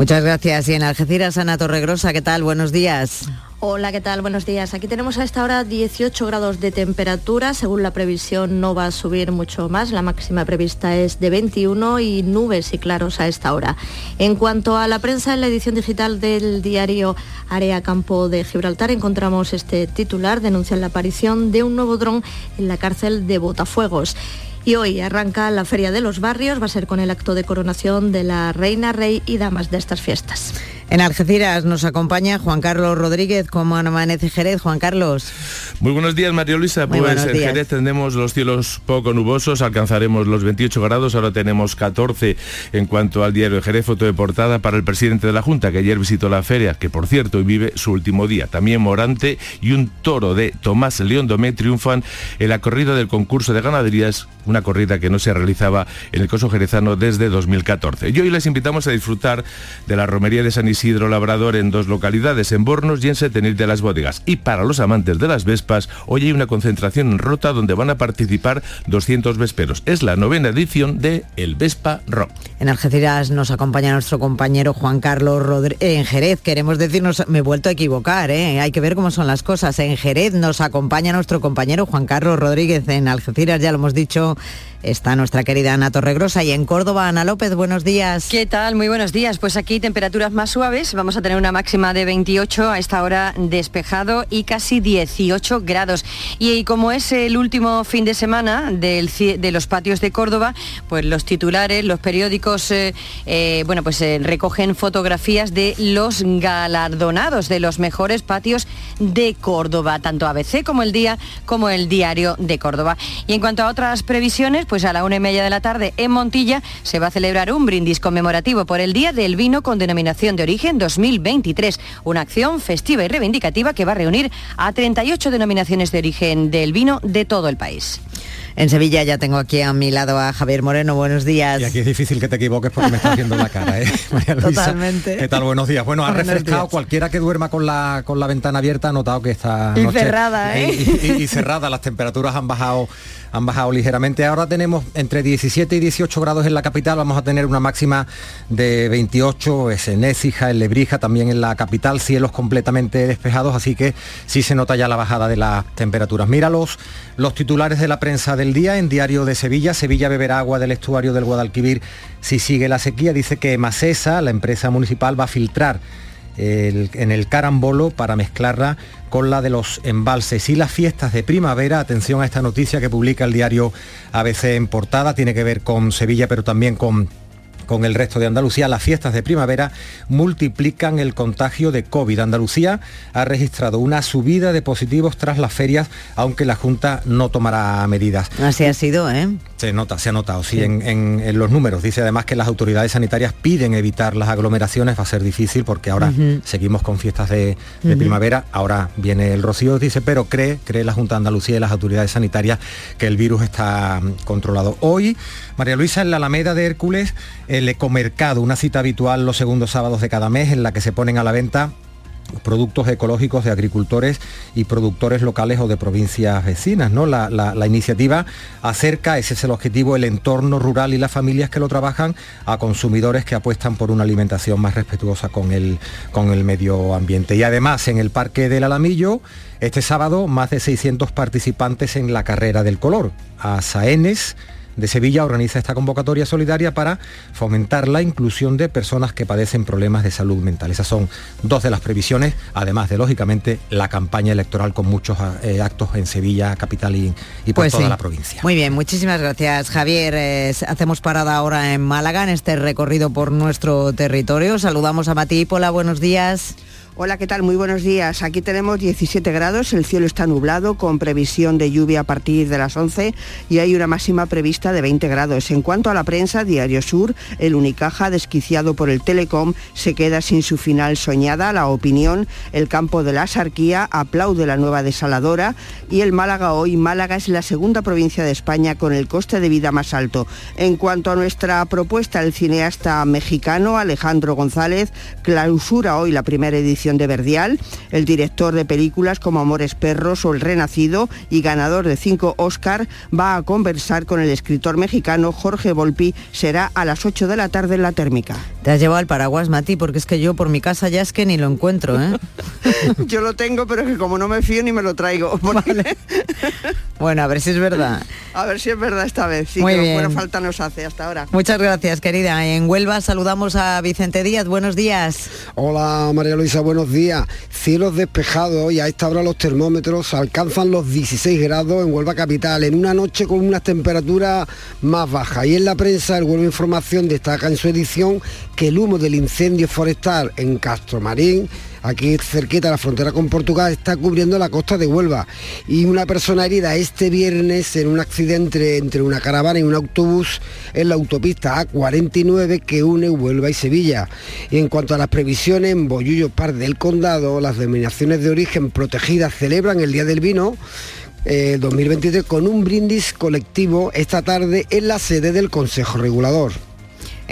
Muchas gracias. Y en Algeciras, Ana Torregrosa, ¿qué tal? Buenos días. Hola, ¿qué tal? Buenos días. Aquí tenemos a esta hora 18 grados de temperatura. Según la previsión no va a subir mucho más. La máxima prevista es de 21 y nubes y claros a esta hora. En cuanto a la prensa, en la edición digital del diario Área Campo de Gibraltar encontramos este titular. Denuncian la aparición de un nuevo dron en la cárcel de Botafuegos. Y hoy arranca la Feria de los Barrios, va a ser con el acto de coronación de la Reina, Rey y Damas de estas fiestas. En Algeciras nos acompaña Juan Carlos Rodríguez. ¿Cómo amanece Jerez, Juan Carlos? Muy buenos días, María Luisa. pues en Jerez tendremos los cielos poco nubosos, alcanzaremos los 28 grados, ahora tenemos 14 en cuanto al diario de Jerez, foto de portada para el presidente de la Junta, que ayer visitó la feria, que por cierto hoy vive su último día. También Morante y un toro de Tomás León Domé triunfan en la corrida del concurso de ganaderías, una corrida que no se realizaba en el coso jerezano desde 2014. Y hoy les invitamos a disfrutar de la romería de San Isidro Isidro Labrador en dos localidades, en Bornos y en Setenil de las Bodegas. Y para los amantes de las Vespas, hoy hay una concentración en Rota donde van a participar 200 vesperos. Es la novena edición de El Vespa Rock. En Algeciras nos acompaña nuestro compañero Juan Carlos Rodríguez. En Jerez, queremos decirnos, me he vuelto a equivocar, ¿eh? hay que ver cómo son las cosas. En Jerez nos acompaña nuestro compañero Juan Carlos Rodríguez. En Algeciras, ya lo hemos dicho, está nuestra querida Ana Torregrosa. Y en Córdoba, Ana López, buenos días. ¿Qué tal? Muy buenos días. Pues aquí temperaturas más suaves. Vamos a tener una máxima de 28 a esta hora despejado y casi 18 grados. Y, como es el último fin de semana de los patios de Córdoba, pues los titulares, los periódicos, eh, eh, bueno, pues eh, recogen fotografías de los galardonados de los mejores patios de Córdoba, tanto ABC como el Día como el Diario de Córdoba. Y en cuanto a otras previsiones, pues a la una y media de la tarde en Montilla se va a celebrar un brindis conmemorativo por el Día del Vino con denominación de origen 2023, una acción festiva y reivindicativa que va a reunir a 38 denominaciones de origen del vino de todo el país. En Sevilla ya tengo aquí a mi lado a Javier Moreno. Buenos días. Y aquí es difícil que te equivoques porque me está haciendo la cara, ¿eh? *laughs* María Luisa. Totalmente. ¿Qué tal? Buenos días. Bueno, ha refrescado. Cualquiera que duerma con la, con la ventana abierta ha notado que está... Y cerrada, ¿eh? y cerrada. Las temperaturas han bajado han bajado ligeramente. Ahora tenemos entre 17 y 18 grados en la capital, vamos a tener una máxima de 28 es en Écija, en Lebrija, también en la capital, cielos completamente despejados, así que sí se nota ya la bajada de las temperaturas. Mira los, los titulares de la prensa del día en Diario de Sevilla. Sevilla beberá agua del estuario del Guadalquivir si sigue la sequía. Dice que Macesa, la empresa municipal, va a filtrar en el carambolo para mezclarla con la de los embalses y las fiestas de primavera. Atención a esta noticia que publica el diario ABC en portada, tiene que ver con Sevilla, pero también con con el resto de Andalucía, las fiestas de primavera multiplican el contagio de COVID. Andalucía ha registrado una subida de positivos tras las ferias, aunque la Junta no tomará medidas. Así ha sido, ¿eh? Se nota, se ha notado, sí, En, los números. Dice además que las autoridades sanitarias piden evitar las aglomeraciones, va a ser difícil porque ahora seguimos con fiestas de, primavera, ahora viene el rocío, dice, pero cree, cree la Junta de Andalucía y las autoridades sanitarias que el virus está controlado. Hoy, María Luisa, en la Alameda de Hércules, el Ecomercado, una cita habitual los segundos sábados de cada mes en la que se ponen a la venta productos ecológicos de agricultores y productores locales o de provincias vecinas. ¿no? La, iniciativa acerca, ese es el objetivo, el entorno rural y las familias que lo trabajan a consumidores que apuestan por una alimentación más respetuosa con el, con el medio ambiente. Y además en el Parque del Alamillo, este sábado, más de 600 participantes en la carrera del color. A Saenes de Sevilla organiza esta convocatoria solidaria para fomentar la inclusión de personas que padecen problemas de salud mental. Esas son dos de las previsiones, además de, lógicamente, la campaña electoral con muchos eh, actos en Sevilla, capital y, por pues toda la provincia. Muy bien, muchísimas gracias, Javier. Eh, hacemos parada ahora en Málaga, en este recorrido por nuestro territorio. Saludamos a Mati Pola, buenos días. Hola, ¿qué tal? Muy buenos días. Aquí tenemos 17 grados, el cielo está nublado con previsión de lluvia a partir de las 11 y hay una máxima prevista de 20 grados. En cuanto a la prensa, Diario Sur, el Unicaja, desquiciado por el Telecom, se queda sin su final soñada. La opinión, el campo de la Sarquía aplaude la nueva desaladora y el Málaga hoy. Málaga es la segunda provincia de España con el coste de vida más alto. En cuanto a nuestra propuesta, el cineasta mexicano Alejandro González clausura hoy la primera edición de Verdial, el director de películas como Amores Perros o El Renacido y ganador de cinco Oscar, va a conversar con el escritor mexicano Jorge Volpi. Será a las 8 de la tarde en la térmica. Te has llevado el paraguas, Mati, porque es que yo por mi casa ya es que ni lo encuentro, ¿eh? *laughs* yo lo tengo, pero que como no me fío ni me lo traigo. *laughs* *laughs* bueno, a ver si es verdad. *laughs* A ver si es verdad esta vez. Sí, Muy que buena falta nos hace hasta ahora. Muchas gracias, querida. En Huelva saludamos a Vicente Díaz. Buenos días. Hola, María Luisa buenos días. Cielos despejados y a esta hora los termómetros alcanzan los 16 grados en Huelva Capital, en una noche con unas temperaturas más bajas. Y en la prensa, el Huelva Información destaca en su edición que el humo del incendio forestal en Castro Marín aquí cerquita la frontera con Portugal, está cubriendo la costa de Huelva. Y una persona herida este viernes en un accidente entre una caravana y un autobús en la autopista A49 que une Huelva y Sevilla. Y en cuanto a las previsiones, en Boyullo Par del Condado, las denominaciones de origen protegidas celebran el Día del Vino. 2023 eh, con un brindis colectivo esta tarde en la sede del Consejo Regulador.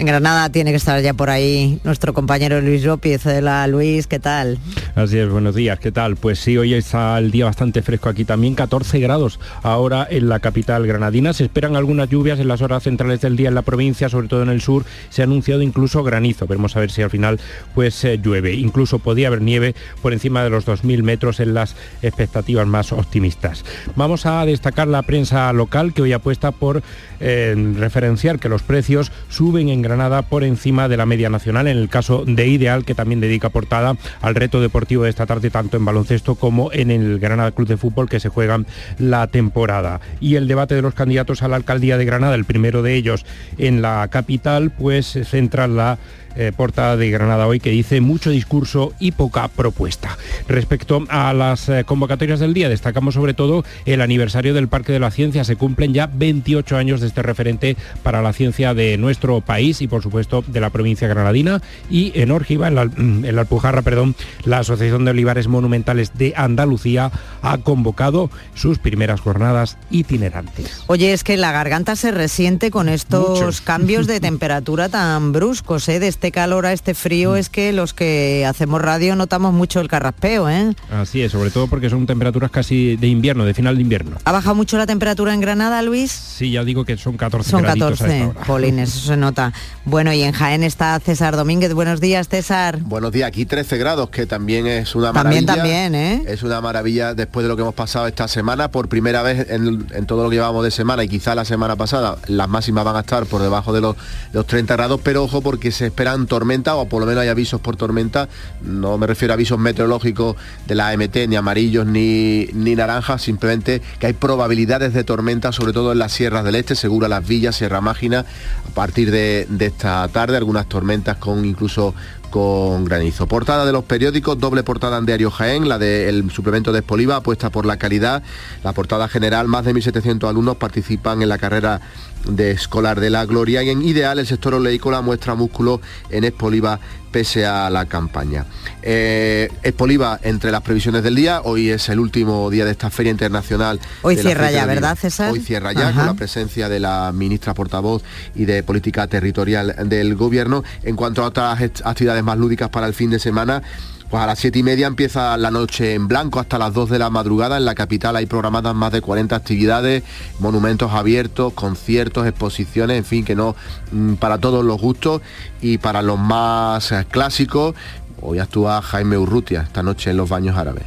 En Granada tiene que estar ya por ahí nuestro compañero Luis López. la Luis, ¿qué tal? Así es, buenos días, ¿qué tal? Pues sí, hoy está el día bastante fresco aquí también, 14 grados ahora en la capital granadina. Se esperan algunas lluvias en las horas centrales del día en la provincia, sobre todo en el sur. Se ha anunciado incluso granizo. Veremos a ver si al final pues eh, llueve. Incluso podía haber nieve por encima de los 2.000 metros en las expectativas más optimistas. Vamos a destacar la prensa local que hoy apuesta por eh, referenciar que los precios suben en Granada por encima de la media nacional, en el caso de Ideal, que también dedica portada al reto deportivo de esta tarde, tanto en baloncesto como en el Granada Club de Fútbol, que se juegan la temporada. Y el debate de los candidatos a la alcaldía de Granada, el primero de ellos en la capital, pues centra la eh, portada de Granada hoy que dice mucho discurso y poca propuesta. Respecto a las eh, convocatorias del día, destacamos sobre todo el aniversario del Parque de la Ciencia. Se cumplen ya 28 años de este referente para la ciencia de nuestro país y por supuesto de la provincia granadina. Y en Órgiva, en la, en la Alpujarra, perdón, la Asociación de Olivares Monumentales de Andalucía ha convocado sus primeras jornadas itinerantes. Oye, es que la garganta se resiente con estos cambios de *laughs* temperatura tan bruscos, ¿eh? Este calor a este frío es que los que hacemos radio notamos mucho el carraspeo, ¿eh? Así es, sobre todo porque son temperaturas casi de invierno, de final de invierno. ¿Ha bajado mucho la temperatura en Granada, Luis? Sí, ya digo que son 14 Son 14, polines, eso se nota. Bueno, y en Jaén está César Domínguez. Buenos días, César. Buenos días, aquí 13 grados, que también es una maravilla. También, también, ¿eh? Es una maravilla después de lo que hemos pasado esta semana. Por primera vez en, todo lo que llevamos de semana y quizá la semana pasada, las máximas van a estar por debajo de los, los 30 grados, pero ojo porque se espera tormenta o por lo menos hay avisos por tormenta. No me refiero a avisos meteorológicos de la AMT, ni amarillos ni, ni naranjas, simplemente que hay probabilidades de tormenta, sobre todo en las sierras del este, seguro las villas, Sierra Mágina, a partir de, esta tarde, algunas tormentas con incluso con granizo. Portada de los periódicos, doble portada en Diario Jaén, la del suplemento de Espoliva, apuesta por la calidad. La portada general, más de 1.700 alumnos participan en la carrera de escolar de la gloria y en ideal el sector oleícola muestra músculo en Espoliva pese a la campaña. Eh, Espoliva entre las previsiones del día, hoy es el último día de esta feria internacional. Hoy cierra ya, ¿verdad César? Hoy cierra ya con la presencia de la ministra portavoz y de política territorial del gobierno. En cuanto a otras actividades más lúdicas para el fin de semana, pues a las siete y media empieza la noche en blanco hasta las 2 de la madrugada. En la capital hay programadas más de 40 actividades, monumentos abiertos, conciertos, exposiciones, en fin, que no mm, para todos los gustos y para los más eh, clásicos. Hoy actúa Jaime Urrutia esta noche en los baños árabes.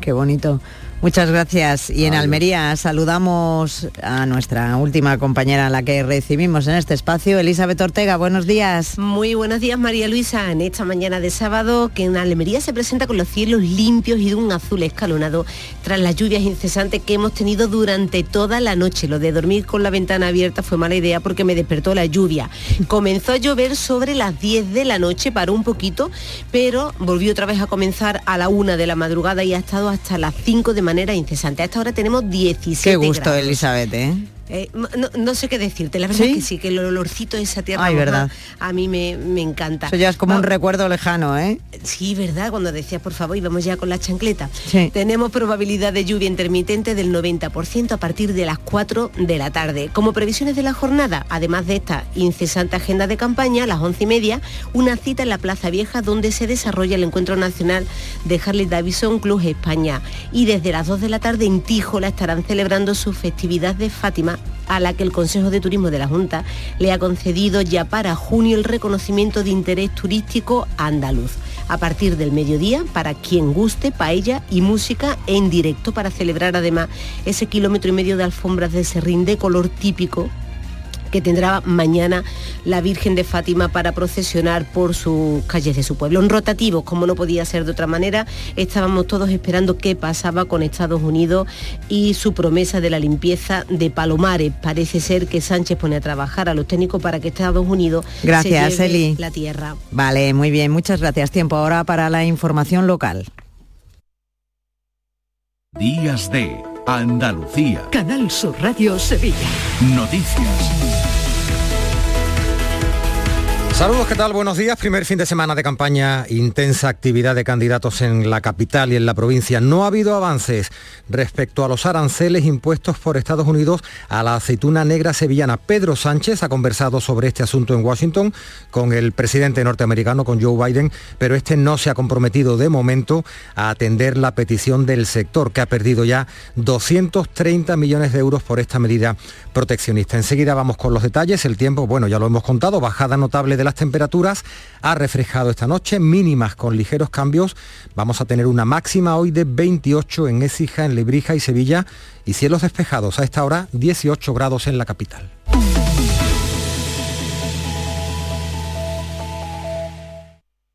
Qué bonito. Muchas gracias. Y en Almería saludamos a nuestra última compañera, la que recibimos en este espacio, Elizabeth Ortega. Buenos días. Muy buenos días, María Luisa. En esta mañana de sábado, que en Almería se presenta con los cielos limpios y de un azul escalonado tras las lluvias incesantes que hemos tenido durante toda la noche. Lo de dormir con la ventana abierta fue mala idea porque me despertó la lluvia. Comenzó a llover sobre las 10 de la noche, paró un poquito, pero volvió otra vez a comenzar a la una de la madrugada y ha estado hasta las 5 de manera incesante. A esta hora tenemos 17 Qué gusto, Elizabeth, ¿eh? Eh, no, sé qué decirte, la verdad es que sí, que el olorcito de esa tierra verdad. a mí me, encanta. Eso ya es como un recuerdo lejano, ¿eh? Sí, ¿verdad? Cuando decías, por favor, y vamos ya con la chancleta. Tenemos probabilidad de lluvia intermitente del 90% a partir de las 4 de la tarde. Como previsiones de la jornada, además de esta incesante agenda de campaña, a las 11 y media, una cita en la Plaza Vieja donde se desarrolla el Encuentro Nacional de Harley Davidson Club España. Y desde las 2 de la tarde en Tíjola estarán celebrando su festividad de Fátima a la que el Consejo de Turismo de la Junta le ha concedido ya para junio el reconocimiento de interés turístico andaluz. A partir del mediodía, para quien guste, paella y música en directo para celebrar además ese kilómetro y medio de alfombras de serrín de color típico que tendrá mañana la Virgen de Fátima para procesionar por sus calles de su pueblo. En rotativos, como no podía ser de otra manera, estábamos todos esperando qué pasaba con Estados Unidos y su promesa de la limpieza de Palomares. Parece ser que Sánchez pone a trabajar a los técnicos para que Estados Unidos gracias, se Eli. la tierra. Vale, muy bien, muchas gracias. Tiempo ahora para la información local. Días de Andalucía. Canal Sur Radio Sevilla. Noticias. Saludos, ¿qué tal? Buenos días. Primer fin de semana de campaña, intensa actividad de candidatos en la capital y en la provincia. No ha habido avances respecto a los aranceles impuestos por Estados Unidos a la aceituna negra sevillana. Pedro Sánchez ha conversado sobre este asunto en Washington con el presidente norteamericano, con Joe Biden, pero este no se ha comprometido de momento a atender la petición del sector, que ha perdido ya 230 millones de euros por esta medida proteccionista. Enseguida vamos con los detalles. El tiempo, bueno, ya lo hemos contado, bajada notable de las temperaturas ha reflejado esta noche, mínimas con ligeros cambios. Vamos a tener una máxima hoy de 28 en Écija, en Lebrija y Sevilla y cielos despejados. A esta hora 18 grados en la capital.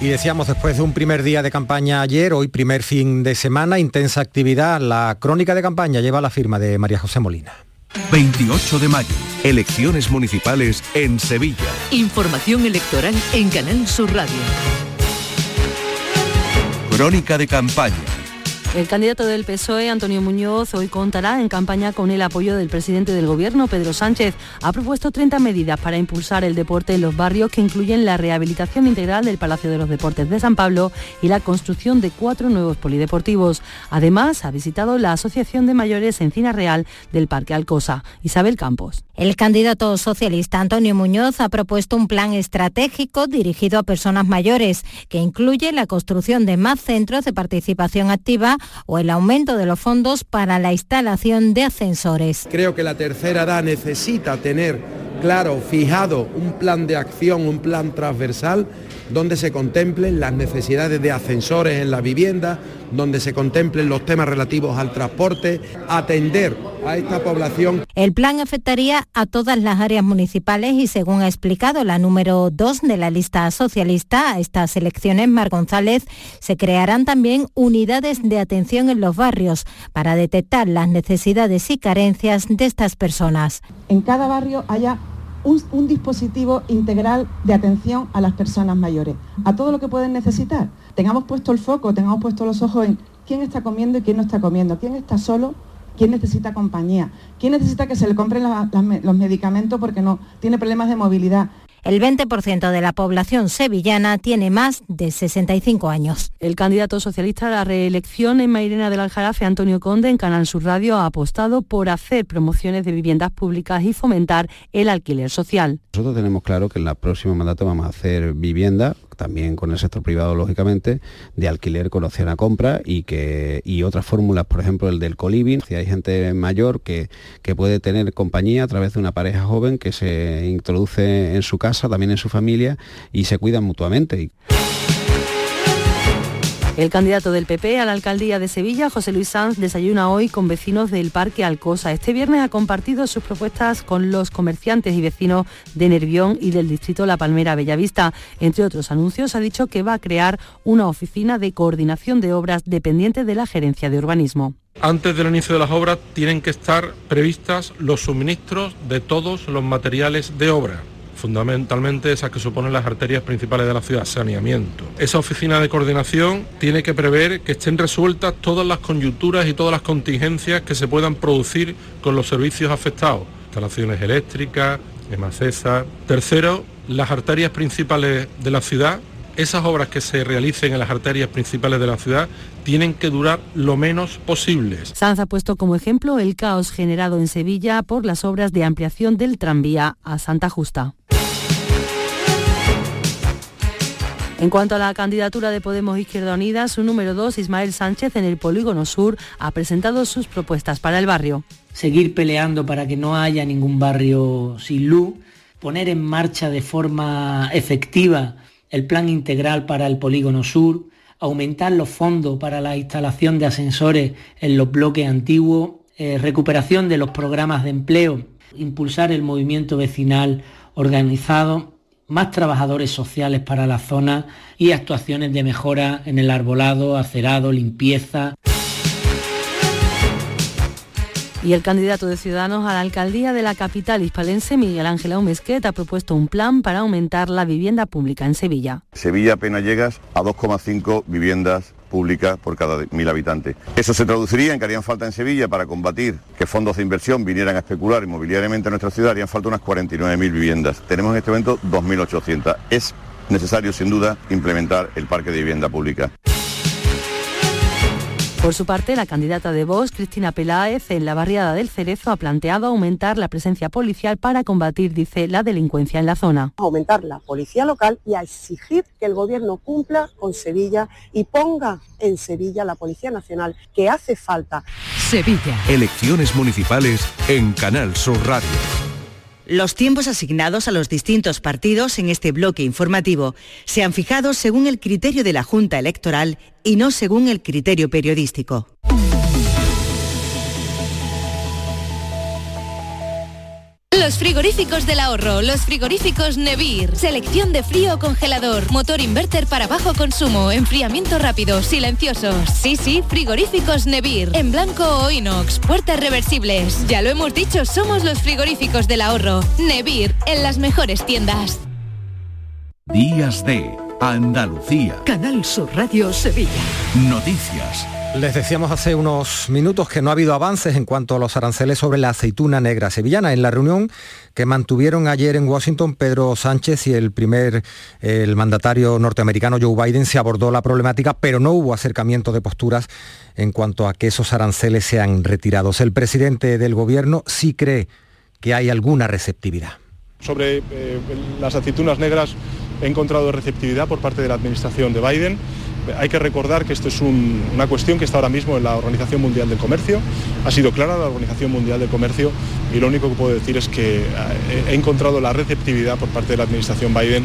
Y decíamos después de un primer día de campaña ayer, hoy primer fin de semana, intensa actividad, la crónica de campaña lleva la firma de María José Molina. 28 de mayo, elecciones municipales en Sevilla. Información electoral en Canal Sur Radio. Crónica de campaña el candidato del PSOE, Antonio Muñoz, hoy contará en campaña con el apoyo del presidente del Gobierno, Pedro Sánchez. Ha propuesto 30 medidas para impulsar el deporte en los barrios que incluyen la rehabilitación integral del Palacio de los Deportes de San Pablo y la construcción de cuatro nuevos polideportivos. Además, ha visitado la Asociación de Mayores Encina Real del Parque Alcosa. Isabel Campos. El candidato socialista Antonio Muñoz ha propuesto un plan estratégico dirigido a personas mayores que incluye la construcción de más centros de participación activa o el aumento de los fondos para la instalación de ascensores. Creo que la tercera edad necesita tener claro, fijado un plan de acción, un plan transversal donde se contemplen las necesidades de ascensores en la vivienda, donde se contemplen los temas relativos al transporte, atender a esta población. El plan afectaría a todas las áreas municipales y según ha explicado la número 2 de la lista socialista a estas elecciones, Mar González, se crearán también unidades de atención en los barrios para detectar las necesidades y carencias de estas personas. En cada barrio haya un, dispositivo integral de atención a las personas mayores, a todo lo que pueden necesitar tengamos puesto el foco, tengamos puesto los ojos en quién está comiendo y quién no está comiendo, quién está solo, quién necesita compañía, quién necesita que se le compren los medicamentos porque no tiene problemas de movilidad. El 20% de la población sevillana tiene más de 65 años. El candidato socialista a la reelección en Mairena del Aljarafe, Antonio Conde, en Canal Sur Radio, ha apostado por hacer promociones de viviendas públicas y fomentar el alquiler social. Nosotros tenemos claro que en el próximo mandato vamos a hacer vivienda también con el sector privado, lógicamente, de alquiler con opción a compra y, que, y otras fórmulas, por ejemplo, el del coliving. Si hay gente mayor que, que puede tener compañía a través de una pareja joven que se introduce en su casa, también en su familia, y se cuidan mutuamente. El candidato del PP a la alcaldía de Sevilla, José Luis Sanz, desayuna hoy con vecinos del Parque Alcosa. Este viernes ha compartido sus propuestas con los comerciantes y vecinos de Nervión y del distrito La Palmera Bellavista. Entre otros anuncios, ha dicho que va a crear una oficina de coordinación de obras dependiente de la Gerencia de Urbanismo. Antes del inicio de las obras tienen que estar previstas los suministros de todos los materiales de obra fundamentalmente esas que suponen las arterias principales de la ciudad, saneamiento. Esa oficina de coordinación tiene que prever que estén resueltas todas las coyunturas y todas las contingencias que se puedan producir con los servicios afectados, instalaciones eléctricas, EMACESA. Tercero, las arterias principales de la ciudad esas obras que se realicen en las arterias principales de la ciudad tienen que durar lo menos posible. Sanz ha puesto como ejemplo el caos generado en Sevilla por las obras de ampliación del tranvía a Santa Justa. En cuanto a la candidatura de Podemos Izquierda Unida, su número 2, Ismael Sánchez, en el Polígono Sur, ha presentado sus propuestas para el barrio. Seguir peleando para que no haya ningún barrio sin luz, poner en marcha de forma efectiva el plan integral para el Polígono Sur, aumentar los fondos para la instalación de ascensores en los bloques antiguos, eh, recuperación de los programas de empleo, impulsar el movimiento vecinal organizado más trabajadores sociales para la zona y actuaciones de mejora en el arbolado, acerado, limpieza. Y el candidato de Ciudadanos a la alcaldía de la capital hispalense, Miguel Ángel Aumesquet, ha propuesto un plan para aumentar la vivienda pública en Sevilla. Sevilla apenas llegas a 2,5 viviendas pública por cada mil habitantes. Eso se traduciría en que harían falta en Sevilla para combatir que fondos de inversión vinieran a especular inmobiliariamente en nuestra ciudad, harían falta unas 49.000 viviendas. Tenemos en este momento 2.800. Es necesario, sin duda, implementar el parque de vivienda pública. Por su parte, la candidata de Vox, Cristina Peláez, en la barriada del Cerezo ha planteado aumentar la presencia policial para combatir, dice, la delincuencia en la zona. Aumentar la policía local y a exigir que el gobierno cumpla con Sevilla y ponga en Sevilla la Policía Nacional que hace falta. Sevilla. Elecciones municipales en Canal Sur Radio. Los tiempos asignados a los distintos partidos en este bloque informativo se han fijado según el criterio de la Junta Electoral y no según el criterio periodístico. Los frigoríficos del ahorro, los frigoríficos Nevir. Selección de frío o congelador, motor inverter para bajo consumo, enfriamiento rápido, silenciosos. Sí, sí, frigoríficos Nevir. En blanco o inox, puertas reversibles. Ya lo hemos dicho, somos los frigoríficos del ahorro. Nevir, en las mejores tiendas. Días de Andalucía. Canal Sur Radio Sevilla. Noticias. Les decíamos hace unos minutos que no ha habido avances en cuanto a los aranceles sobre la aceituna negra sevillana. En la reunión que mantuvieron ayer en Washington Pedro Sánchez y el primer, el mandatario norteamericano Joe Biden, se abordó la problemática, pero no hubo acercamiento de posturas en cuanto a que esos aranceles sean retirados. El presidente del gobierno sí cree que hay alguna receptividad. Sobre eh, las aceitunas negras he encontrado receptividad por parte de la administración de Biden hay que recordar que esto es una cuestión que está ahora mismo en la Organización Mundial del Comercio. Ha sido clara la Organización Mundial del Comercio y lo único que puedo decir es que eh, he encontrado la receptividad por parte de la Administración Biden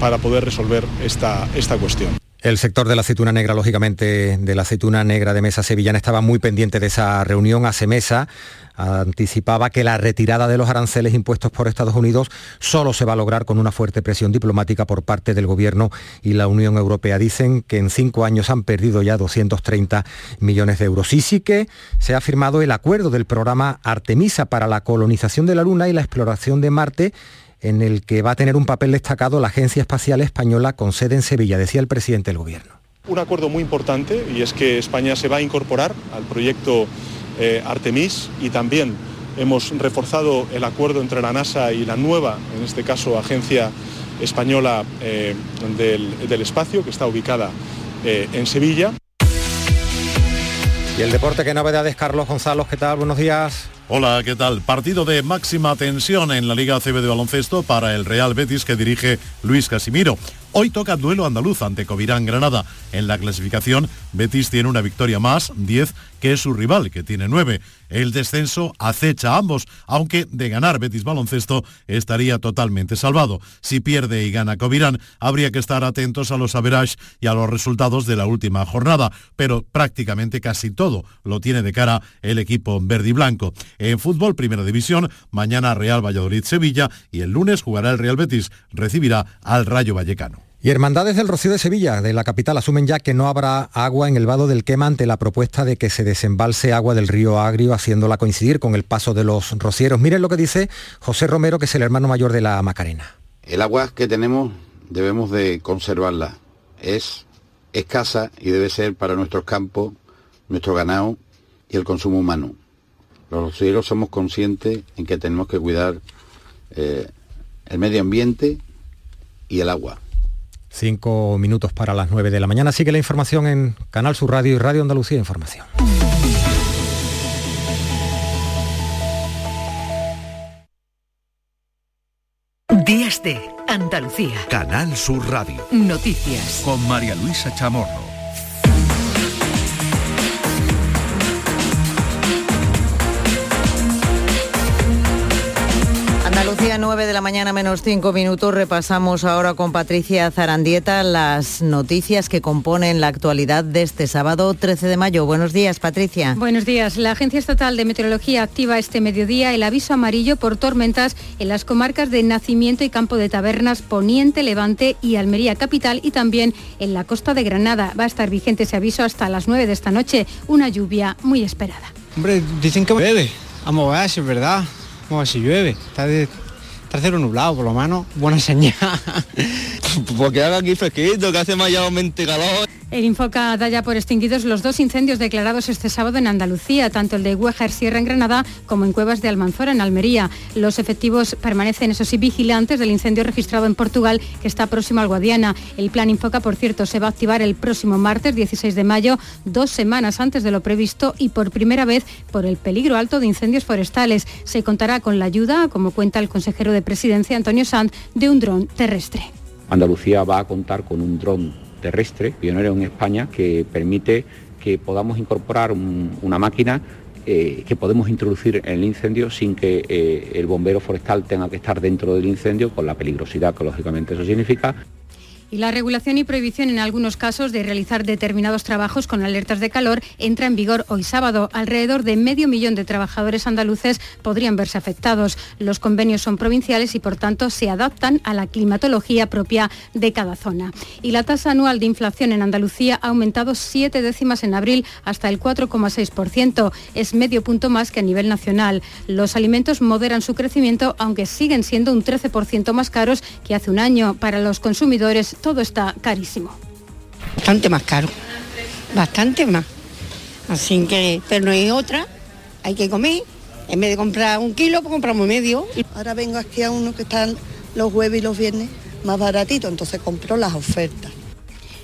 para poder resolver esta, esta cuestión. El sector de la aceituna negra, lógicamente, de la aceituna negra de Mesa Sevillana estaba muy pendiente de esa reunión. Hace Mesa anticipaba que la retirada de los aranceles impuestos por Estados Unidos solo se va a lograr con una fuerte presión diplomática por parte del Gobierno y la Unión Europea. Dicen que en cinco años han perdido ya 230 millones de euros. Y sí que se ha firmado el acuerdo del programa Artemisa para la colonización de la Luna y la exploración de Marte en el que va a tener un papel destacado la Agencia Espacial Española con sede en Sevilla, decía el presidente del Gobierno. Un acuerdo muy importante y es que España se va a incorporar al proyecto eh, Artemis y también hemos reforzado el acuerdo entre la NASA y la nueva, en este caso, Agencia Española eh, del, del, Espacio, que está ubicada eh, en Sevilla. Y el deporte, ¿qué novedades, Carlos Gonzalo? ¿Qué tal? Buenos días. Hola, ¿qué tal? Partido de máxima tensión en la Liga CB de baloncesto para el Real Betis que dirige Luis Casimiro. Hoy toca duelo andaluz ante Covirán Granada. En la clasificación, Betis tiene una victoria más, 10, que es su rival, que tiene 9. El descenso acecha a ambos, aunque de ganar Betis Baloncesto estaría totalmente salvado. Si pierde y gana Covirán, habría que estar atentos a los average y a los resultados de la última jornada, pero prácticamente casi todo lo tiene de cara el equipo verde y blanco. En fútbol, primera división, mañana Real Valladolid-Sevilla y el lunes jugará el Real Betis, recibirá al Rayo Vallecano. Y Hermandades del Rocío de Sevilla, de la capital, asumen ya que no habrá agua en el vado del Quema ante la propuesta de que se desembalse agua del río Agrio, haciéndola coincidir con el paso de los rocieros. Miren lo que dice José Romero, que es el hermano mayor de la Macarena. El agua que tenemos debemos de conservarla. Es escasa y debe ser para nuestros campos, nuestro ganado y el consumo humano. Los rocieros somos conscientes en que tenemos que cuidar eh, el medio ambiente y el agua. Cinco minutos para las nueve de la mañana. Sigue la información en Canal Sur Radio y Radio Andalucía Información. Días de Andalucía. Canal Sur Radio. Noticias. Con María Luisa Chamorro. 9 de la mañana menos 5 minutos. Repasamos ahora con Patricia Zarandieta las noticias que componen la actualidad de este sábado 13 de mayo. Buenos días, Patricia. Buenos días. La Agencia Estatal de Meteorología activa este mediodía el aviso amarillo por tormentas en las comarcas de Nacimiento y Campo de Tabernas, Poniente, Levante y Almería Capital y también en la costa de Granada. Va a estar vigente ese aviso hasta las 9 de esta noche. Una lluvia muy esperada. Hombre, dicen que llueve. Vamos a ver si es verdad. Vamos a ver si llueve. Está de tercero nublado, por lo menos, buena señal. *laughs* Porque haga aquí fresquito, que hace mayormente calor. El Infoca da ya por extinguidos los dos incendios declarados este sábado en Andalucía, tanto el de Huejar Sierra en Granada como en Cuevas de Almanzora en Almería. Los efectivos permanecen, eso sí, vigilantes del incendio registrado en Portugal, que está próximo al Guadiana. El plan Infoca, por cierto, se va a activar el próximo martes 16 de mayo, dos semanas antes de lo previsto y por primera vez por el peligro alto de incendios forestales. Se contará con la ayuda, como cuenta el consejero de Presidencia, Antonio Sanz, de un dron terrestre. Andalucía va a contar con un dron terrestre, pionero en España, que permite que podamos incorporar un, una máquina eh, que podemos introducir en el incendio sin que eh, el bombero forestal tenga que estar dentro del incendio, con la peligrosidad que lógicamente eso significa. Y la regulación y prohibición en algunos casos de realizar determinados trabajos con alertas de calor entra en vigor hoy sábado. Alrededor de medio millón de trabajadores andaluces podrían verse afectados. Los convenios son provinciales y por tanto se adaptan a la climatología propia de cada zona. Y la tasa anual de inflación en Andalucía ha aumentado siete décimas en abril hasta el 4,6%. Es medio punto más que a nivel nacional. Los alimentos moderan su crecimiento aunque siguen siendo un 13% más caros que hace un año. Para los consumidores todo está carísimo. Bastante más caro, bastante más. Así que, pero no hay otra, hay que comer. En vez de comprar un kilo, pues compramos medio. Ahora vengo aquí a uno que están los jueves y los viernes más baratitos, entonces compro las ofertas.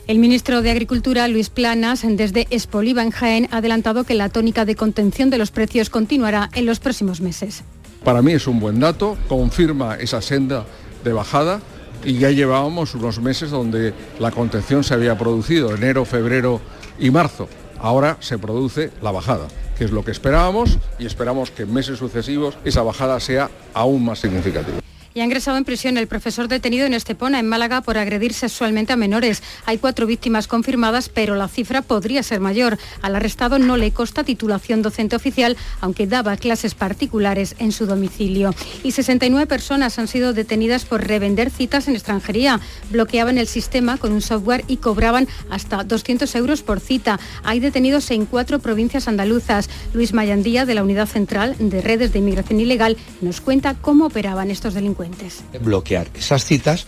El ministro de Agricultura, Luis Planas, desde Espoliva en Jaén, ha adelantado que la tónica de contención de los precios continuará en los próximos meses. Para mí es un buen dato, confirma esa senda de bajada y ya llevábamos unos meses donde la contención se había producido, enero, febrero y marzo. Ahora se produce la bajada, que es lo que esperábamos y esperamos que en meses sucesivos esa bajada sea aún más significativa y ha ingresado en prisión el profesor detenido en Estepona, en Málaga, por agredir sexualmente a menores. Hay cuatro víctimas confirmadas, pero la cifra podría ser mayor. Al arrestado no le consta titulación docente oficial, aunque daba clases particulares en su domicilio. Y 69 personas han sido detenidas por revender citas en extranjería. Bloqueaban el sistema con un software y cobraban hasta 200 euros por cita. Hay detenidos en cuatro provincias andaluzas. Luis Mayandía, de la Unidad Central de Redes de Inmigración Ilegal, nos cuenta cómo operaban estos delincuentes. Bloquear esas citas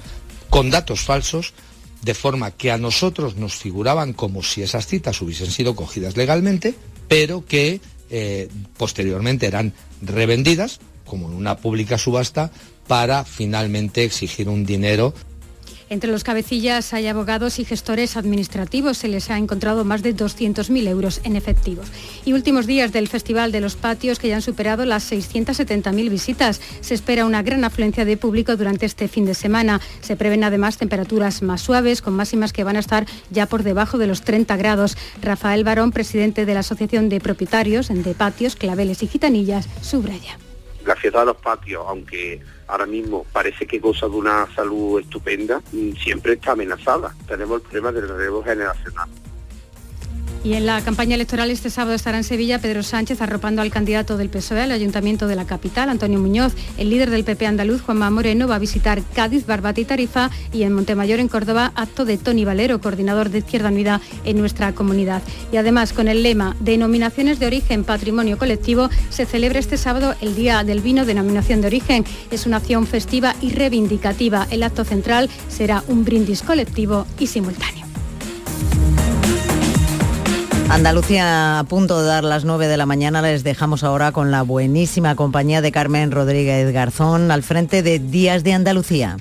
con datos falsos de forma que a nosotros nos figuraban como si esas citas hubiesen sido cogidas legalmente, pero que eh, posteriormente eran revendidas, como en una pública subasta, para finalmente exigir un dinero entre los cabecillas hay abogados y gestores administrativos. Se les ha encontrado más de 200.000 euros en efectivos. Y últimos días del Festival de los Patios que ya han superado las 670.000 visitas. Se espera una gran afluencia de público durante este fin de semana. Se prevén además temperaturas más suaves, con máximas que van a estar ya por debajo de los 30 grados. Rafael Barón, presidente de la Asociación de Propietarios de Patios, Claveles y Gitanillas, subraya. La fiesta de los patios, aunque ahora mismo parece que goza de una salud estupenda, mm, siempre está amenazada. Tenemos el problema del relevo generacional. Y en la campaña electoral este sábado estará en Sevilla Pedro Sánchez arropando al candidato del PSOE al Ayuntamiento de la capital, Antonio Muñoz. El líder del PP andaluz, Juanma Moreno, va a visitar Cádiz, Barbate y Tarifa y en Montemayor, en Córdoba, acto de Tony Valero, coordinador de Izquierda Unida en nuestra comunidad. Y además, con el lema Denominaciones de origen Patrimonio Colectivo, se celebra este sábado el Día del Vino Denominación de Origen. Es una acción festiva y reivindicativa. El acto central será un brindis colectivo y simultáneo. Andalucía a punto de dar las 9 de la mañana. Les dejamos ahora con la buenísima compañía de Carmen Rodríguez Garzón al frente de Días de Andalucía.